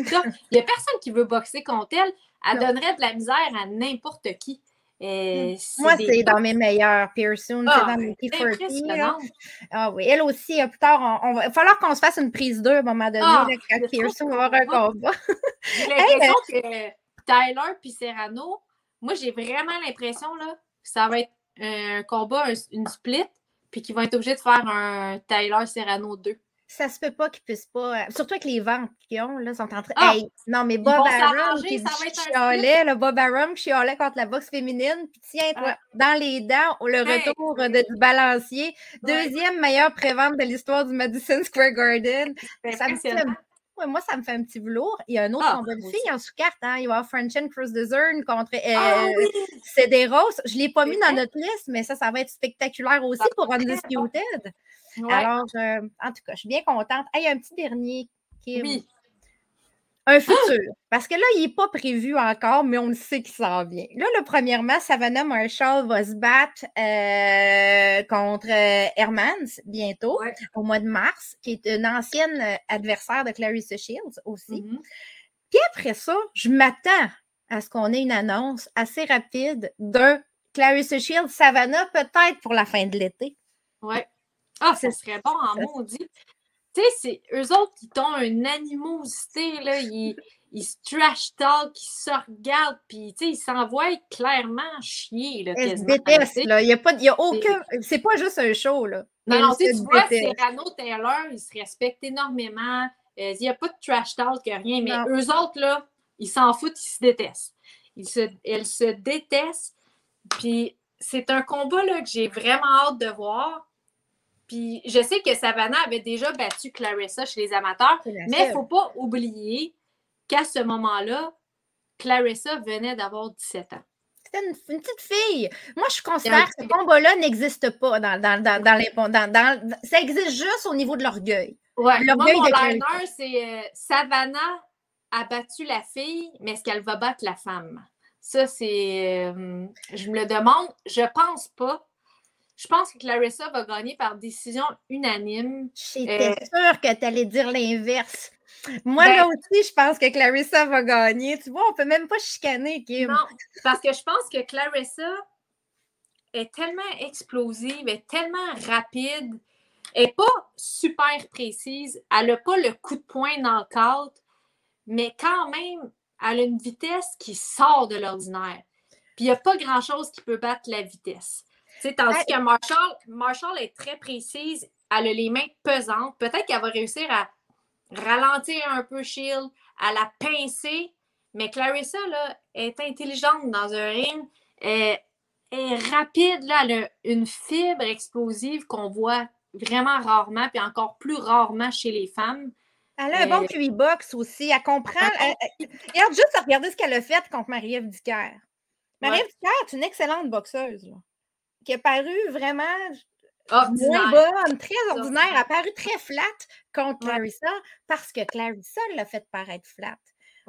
Il n'y a personne qui veut boxer contre elle. Elle donnerait de la misère à n'importe qui. Mmh. Moi, c'est dans mes meilleurs. Pearson, c'est ah, dans mes T40. Ah oui, elle aussi, plus tard, on, va... il va falloir qu'on se fasse une prise 2 à un moment donné, ah, quand Pearson va avoir un combat. J'ai (laughs) l'impression que Tyler puis Serrano, moi, j'ai vraiment l'impression que ça va être un combat, une split, puis qu'ils vont être obligés de faire un Tyler Serrano 2 ça se peut pas qu'ils puissent pas. Euh, surtout avec les ventes qu'ils ont, là, sont en train. Ah! non, mais Bob Arum qui chialait, le Bob Arum qui chialait contre la boxe féminine. Puis tiens, toi, dans les dents, le retour de, du balancier. Deuxième meilleure prévente de l'histoire du Madison (laughs) Square Garden. Ça me fait, moi, ça me fait un petit velours. Il y a un autre ah, combat de filles en sous-carte. Hein. Il va y avoir French Cruz Zern contre euh, ah. Je ne l'ai pas mis dans notre liste, mais ça, ça va être spectaculaire aussi pour Undisputed. Alors, en tout cas, je suis bien contente. il y a un petit dernier qui Oui. Un futur. Parce que là, il n'est pas prévu encore, mais on le sait qu'il s'en vient. Là, le premièrement, Savannah Marshall va se battre euh, contre euh, Hermans bientôt, au mois de mars, qui est une ancienne euh, adversaire de Clarissa Shields aussi. Mm-hmm. Puis après ça, je m'attends à ce qu'on ait une annonce assez rapide d'un Clarissa Shields, Savannah, peut-être pour la fin de l'été. Oui. Ah, ce serait bon en maudit. Tu sais, c'est eux autres qui ont une animosité, là. Ils, ils se trash talk, ils se regardent, puis ils s'envoient clairement chier. Là, Ils se détestent, là. Il n'y a, pas, y a aucun. C'est pas juste un show, là. Non, non, tu vois, Serrano Taylor, ils se respectent énormément. Euh, il n'y a pas de trash talk, rien, mais eux autres, là, ils s'en foutent, ils se détestent. Ils se, elles se détestent. Puis c'est un combat là, que j'ai vraiment hâte de voir. Puis je sais que Savannah avait déjà battu Clarissa chez les amateurs, mais il ne faut pas oublier qu'à ce moment-là, Clarissa venait d'avoir 17 ans. C'était une, petite fille. Moi, je considère que ce combat-là n'existe pas dans, dans, dans, dans les. Dans, ça existe juste au niveau de l'orgueil. Ouais. L'orgueil mon liner, c'est euh, Savannah a battu la fille, mais est-ce qu'elle va battre la femme? Ça, c'est. Euh, je me le demande. Je pense pas. Je pense que Clarissa va gagner par décision unanime. J'étais euh, sûre que tu allais dire l'inverse. Moi, là ben aussi, je pense que Clarissa va gagner. Tu vois, on peut même pas chicaner, Kim. Non, parce que je pense que Clarissa est tellement explosive, est tellement rapide, n'est pas super précise, elle n'a pas le coup de poing dans le cadre, mais quand même, elle a une vitesse qui sort de l'ordinaire. Puis il n'y a pas grand-chose qui peut battre la vitesse. Tandis que Marshall, Marshall est très précise, elle a les mains pesantes. Peut-être qu'elle va réussir à ralentir un peu Shield, à la pincer. Mais Clarissa là, est intelligente dans un ring. Elle est rapide, là, elle a une fibre explosive qu'on voit vraiment rarement, puis encore plus rarement chez les femmes. Elle a un bon QI box aussi. Elle comprend. regarde juste à regarder ce qu'elle a fait contre Marie-Ève Dicker. Marie-Ève Dicker est une excellente boxeuse. Qui a paru vraiment moins bonne, très ordinaire. Elle a paru très flat contre Clarissa parce que Clarissa l'a fait paraître flat.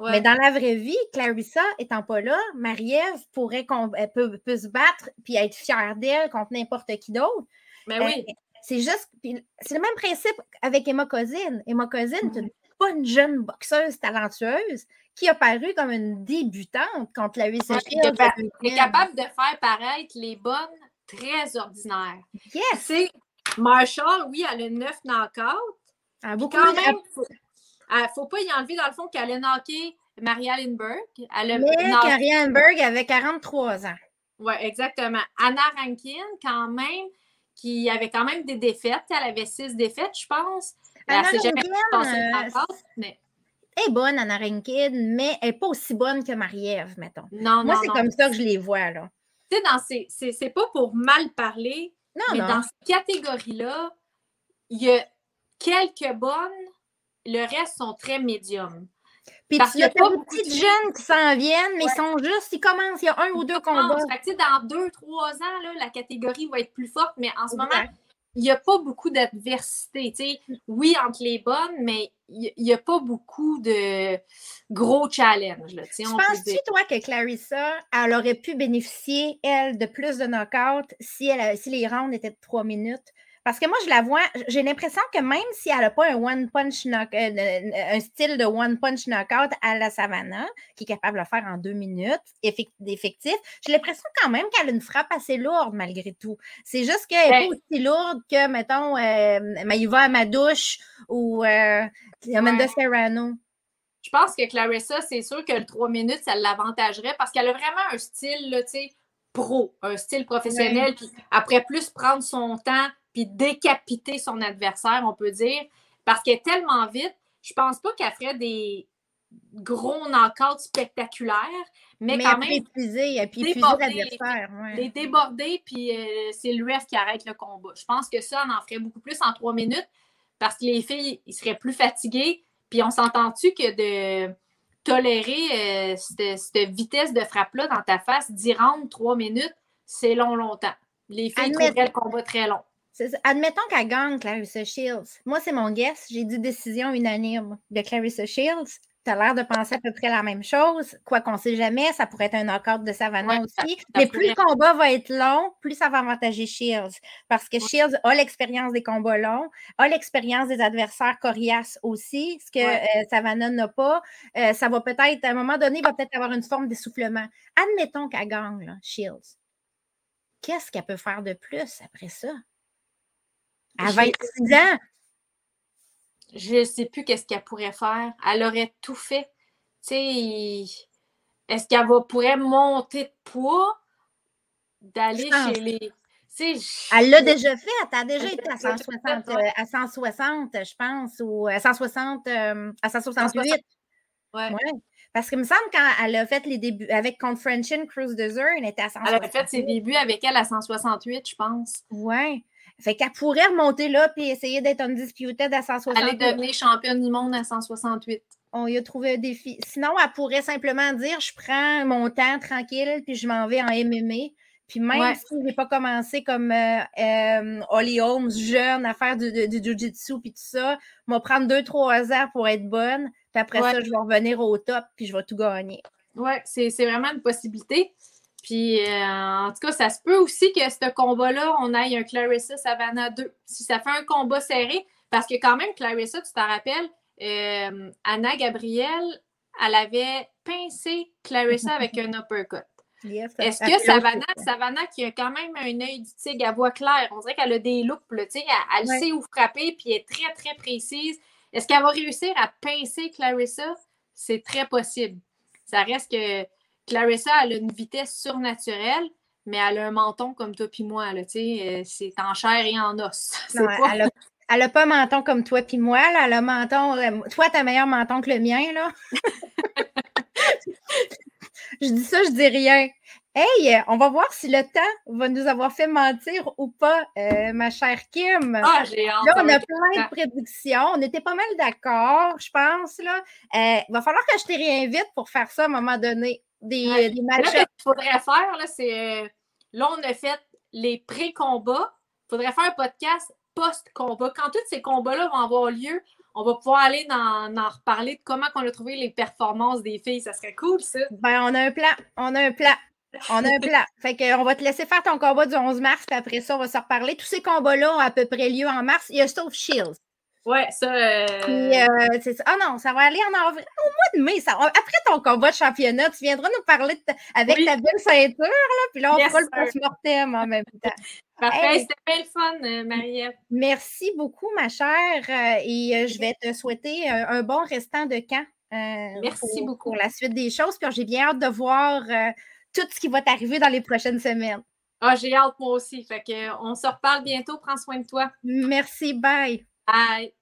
Mais dans la vraie vie, Clarissa étant pas là, Marie-Ève pourrait peut, peut, se battre puis être fière d'elle contre n'importe qui d'autre. Mais ben oui. C'est juste, c'est le même principe avec Emma Cousin. Emma Cousin, c'est une bonne jeune boxeuse talentueuse qui a paru comme une débutante contre la UCC. Elle est capable de faire paraître les bonnes très ordinaires. Yes! C'est Marshall, oui, elle a neuf knockouts. Ah, beaucoup quand même, faut, faut pas y enlever dans le fond qu'elle a knocké Maria Lindbergh. Elle a Mais Maria Lindbergh avait 43 ans. Oui, exactement. Anna Rankin, quand même, qui avait quand même des défaites. Elle avait six défaites, je pense. Anna elle jamais euh, mais... est bonne, Anna Rankin, mais elle n'est pas aussi bonne que Marie-Ève, mettons. Non, Moi, c'est comme ça que je les vois, là. Tu sais, dans ces... c'est pas pour mal parler, mais dans cette catégorie-là, il y a quelques bonnes, le reste sont très médiums. Puis il y a pas beaucoup de jeunes qui s'en viennent, mais ils sont juste, ils commencent, il y a un ou deux combats. dans deux, trois ans, là, la catégorie va être plus forte, mais en ce moment, il n'y a pas beaucoup d'adversité. Oui, entre les bonnes, mais il n'y a pas beaucoup de gros challenges. Penses-tu, toi, que Clarissa, elle aurait pu bénéficier, elle, de plus de knockouts si, elle, si les rounds étaient de trois minutes? Parce que moi, je la vois, j'ai l'impression que même si elle n'a pas un one punch knock, euh, un style de one punch knockout à la Savannah, qui est capable de le faire en deux minutes, effectif, j'ai l'impression quand même qu'elle a une frappe assez lourde malgré tout. C'est juste qu'elle n'est pas ben aussi lourde que, mettons, euh, Maïva Amadouche ou euh, Amanda Serrano. Je pense que Clarissa, c'est sûr que le trois minutes, ça l'avantagerait parce qu'elle a vraiment un style, tu sais, pro, un style professionnel, puis après plus prendre son temps puis décapiter son adversaire, on peut dire, parce qu'elle est tellement vite, je pense pas qu'elle ferait des gros knockouts spectaculaires, mais, quand même épuiser, puis l'adversaire. Les déborder, puis euh, c'est ref qui arrête le combat. Je pense que ça, on en ferait beaucoup plus en trois minutes, parce que les filles, ils seraient plus fatiguées, puis on s'entend-tu que de tolérer euh, cette, vitesse de frappe-là dans ta face, d'y rendre trois minutes, c'est long, longtemps. Les filles trouveraient le combat très long. Admettons qu'elle gagne Clarissa Shields. Moi, c'est mon guess. J'ai dit décision unanime de Clarissa Shields. Tu as l'air de penser à peu près la même chose. Quoi qu'on ne sait jamais, ça pourrait être un accord de Savannah aussi. Mais plus le combat va être long, plus ça va avantager Shields. Parce que Shields a l'expérience des combats longs, a l'expérience des adversaires coriaces aussi, ce que euh, Savannah n'a pas. Euh, ça va peut-être, à un moment donné, il va peut-être avoir une forme d'essoufflement. Admettons qu'elle gagne, là, Shields. qu'est-ce qu'elle peut faire de plus après ça? À 26 ans? Je ne sais plus qu'est-ce qu'elle pourrait faire. Elle aurait tout fait. Tu sais, est-ce qu'elle pourrait monter de poids, d'aller chez les. Elle l'a déjà fait. Elle a déjà été à 160, à 160 je pense, ou à 160, à 168. Ouais. Parce qu'il me semble quand elle a fait les débuts avec contre Cruise Desert, elle était à 168. Elle a fait ses débuts avec elle à 168, je pense. Oui. Fait qu'elle pourrait remonter là puis essayer d'être undisputed à 168. Elle est devenue championne du monde à 168. On y a trouvé un défi. Sinon, elle pourrait simplement dire je prends mon temps tranquille puis je m'en vais en MMA. Puis même si je n'ai pas commencé comme euh, euh, Holly Holmes, jeune, à faire du, du, jiu-jitsu puis tout ça, vais prendre deux, trois heures pour être bonne. Puis après ça, je vais revenir au top puis je vais tout gagner. Oui, c'est vraiment une possibilité. Puis, euh, en tout cas, ça se peut aussi que ce combat-là, on aille un Clarissa Savannah 2. Si ça fait un combat serré, parce que quand même, Clarissa, tu t'en rappelles, euh, Anna Gabrielle, elle avait pincé Clarissa (laughs) avec un uppercut. Est-ce que Savannah, Savannah, qui a quand même un œil du tigre à voix claire, on dirait qu'elle a des loupes, elle, elle sait où frapper, puis elle est très, très précise. Est-ce qu'elle va réussir à pincer Clarissa? C'est très possible. Ça reste que Clarissa, elle a une vitesse surnaturelle, mais elle a un menton comme toi puis moi. Euh, c'est en chair et en os. (laughs) Elle n'a pas un menton comme toi puis moi. Là, elle a un menton. Euh, toi, tu as meilleur menton que le mien. là. (laughs) je dis ça, je dis rien. Hey, on va voir si le temps va nous avoir fait mentir ou pas, euh, ma chère Kim. Ah, j'ai hâte. Là, on a plein de prédictions. On était pas mal d'accord, je pense. Là. il va falloir que je te réinvite pour faire ça à un moment donné des, des matchs. ce qu'il faudrait faire, c'est. Euh, là, on a fait les pré-combats. Il faudrait faire un podcast post-combat. Quand tous ces combats-là vont avoir lieu, on va pouvoir aller en, en reparler de comment on a trouvé les performances des filles. Ça serait cool, ça. Ben, on a un plan. On a un plan. On a un plan. (laughs) fait que, on va te laisser faire ton combat du 11 mars, puis après ça, on va se reparler. Tous ces combats-là ont à peu près lieu en mars. Il y a sauf Shields. Ouais, ça. Euh... euh c'est ça. Ah non, ça va aller en avril. Au mois de mai, ça... après ton combat de championnat, tu viendras nous parler avec ta belle ceinture, là, puis là, on fera le post-mortem en même (laughs) temps. Parfait, c'était belle fun, euh, Marie. Merci beaucoup, ma chère, euh, et je vais te souhaiter un bon restant de camp. merci beaucoup. Pour la suite des choses, puis j'ai bien hâte de voir tout ce qui va t'arriver dans les prochaines semaines. Ah, j'ai hâte moi aussi. Fait que on se reparle bientôt. Prends soin de toi. Merci. Bye. Bye.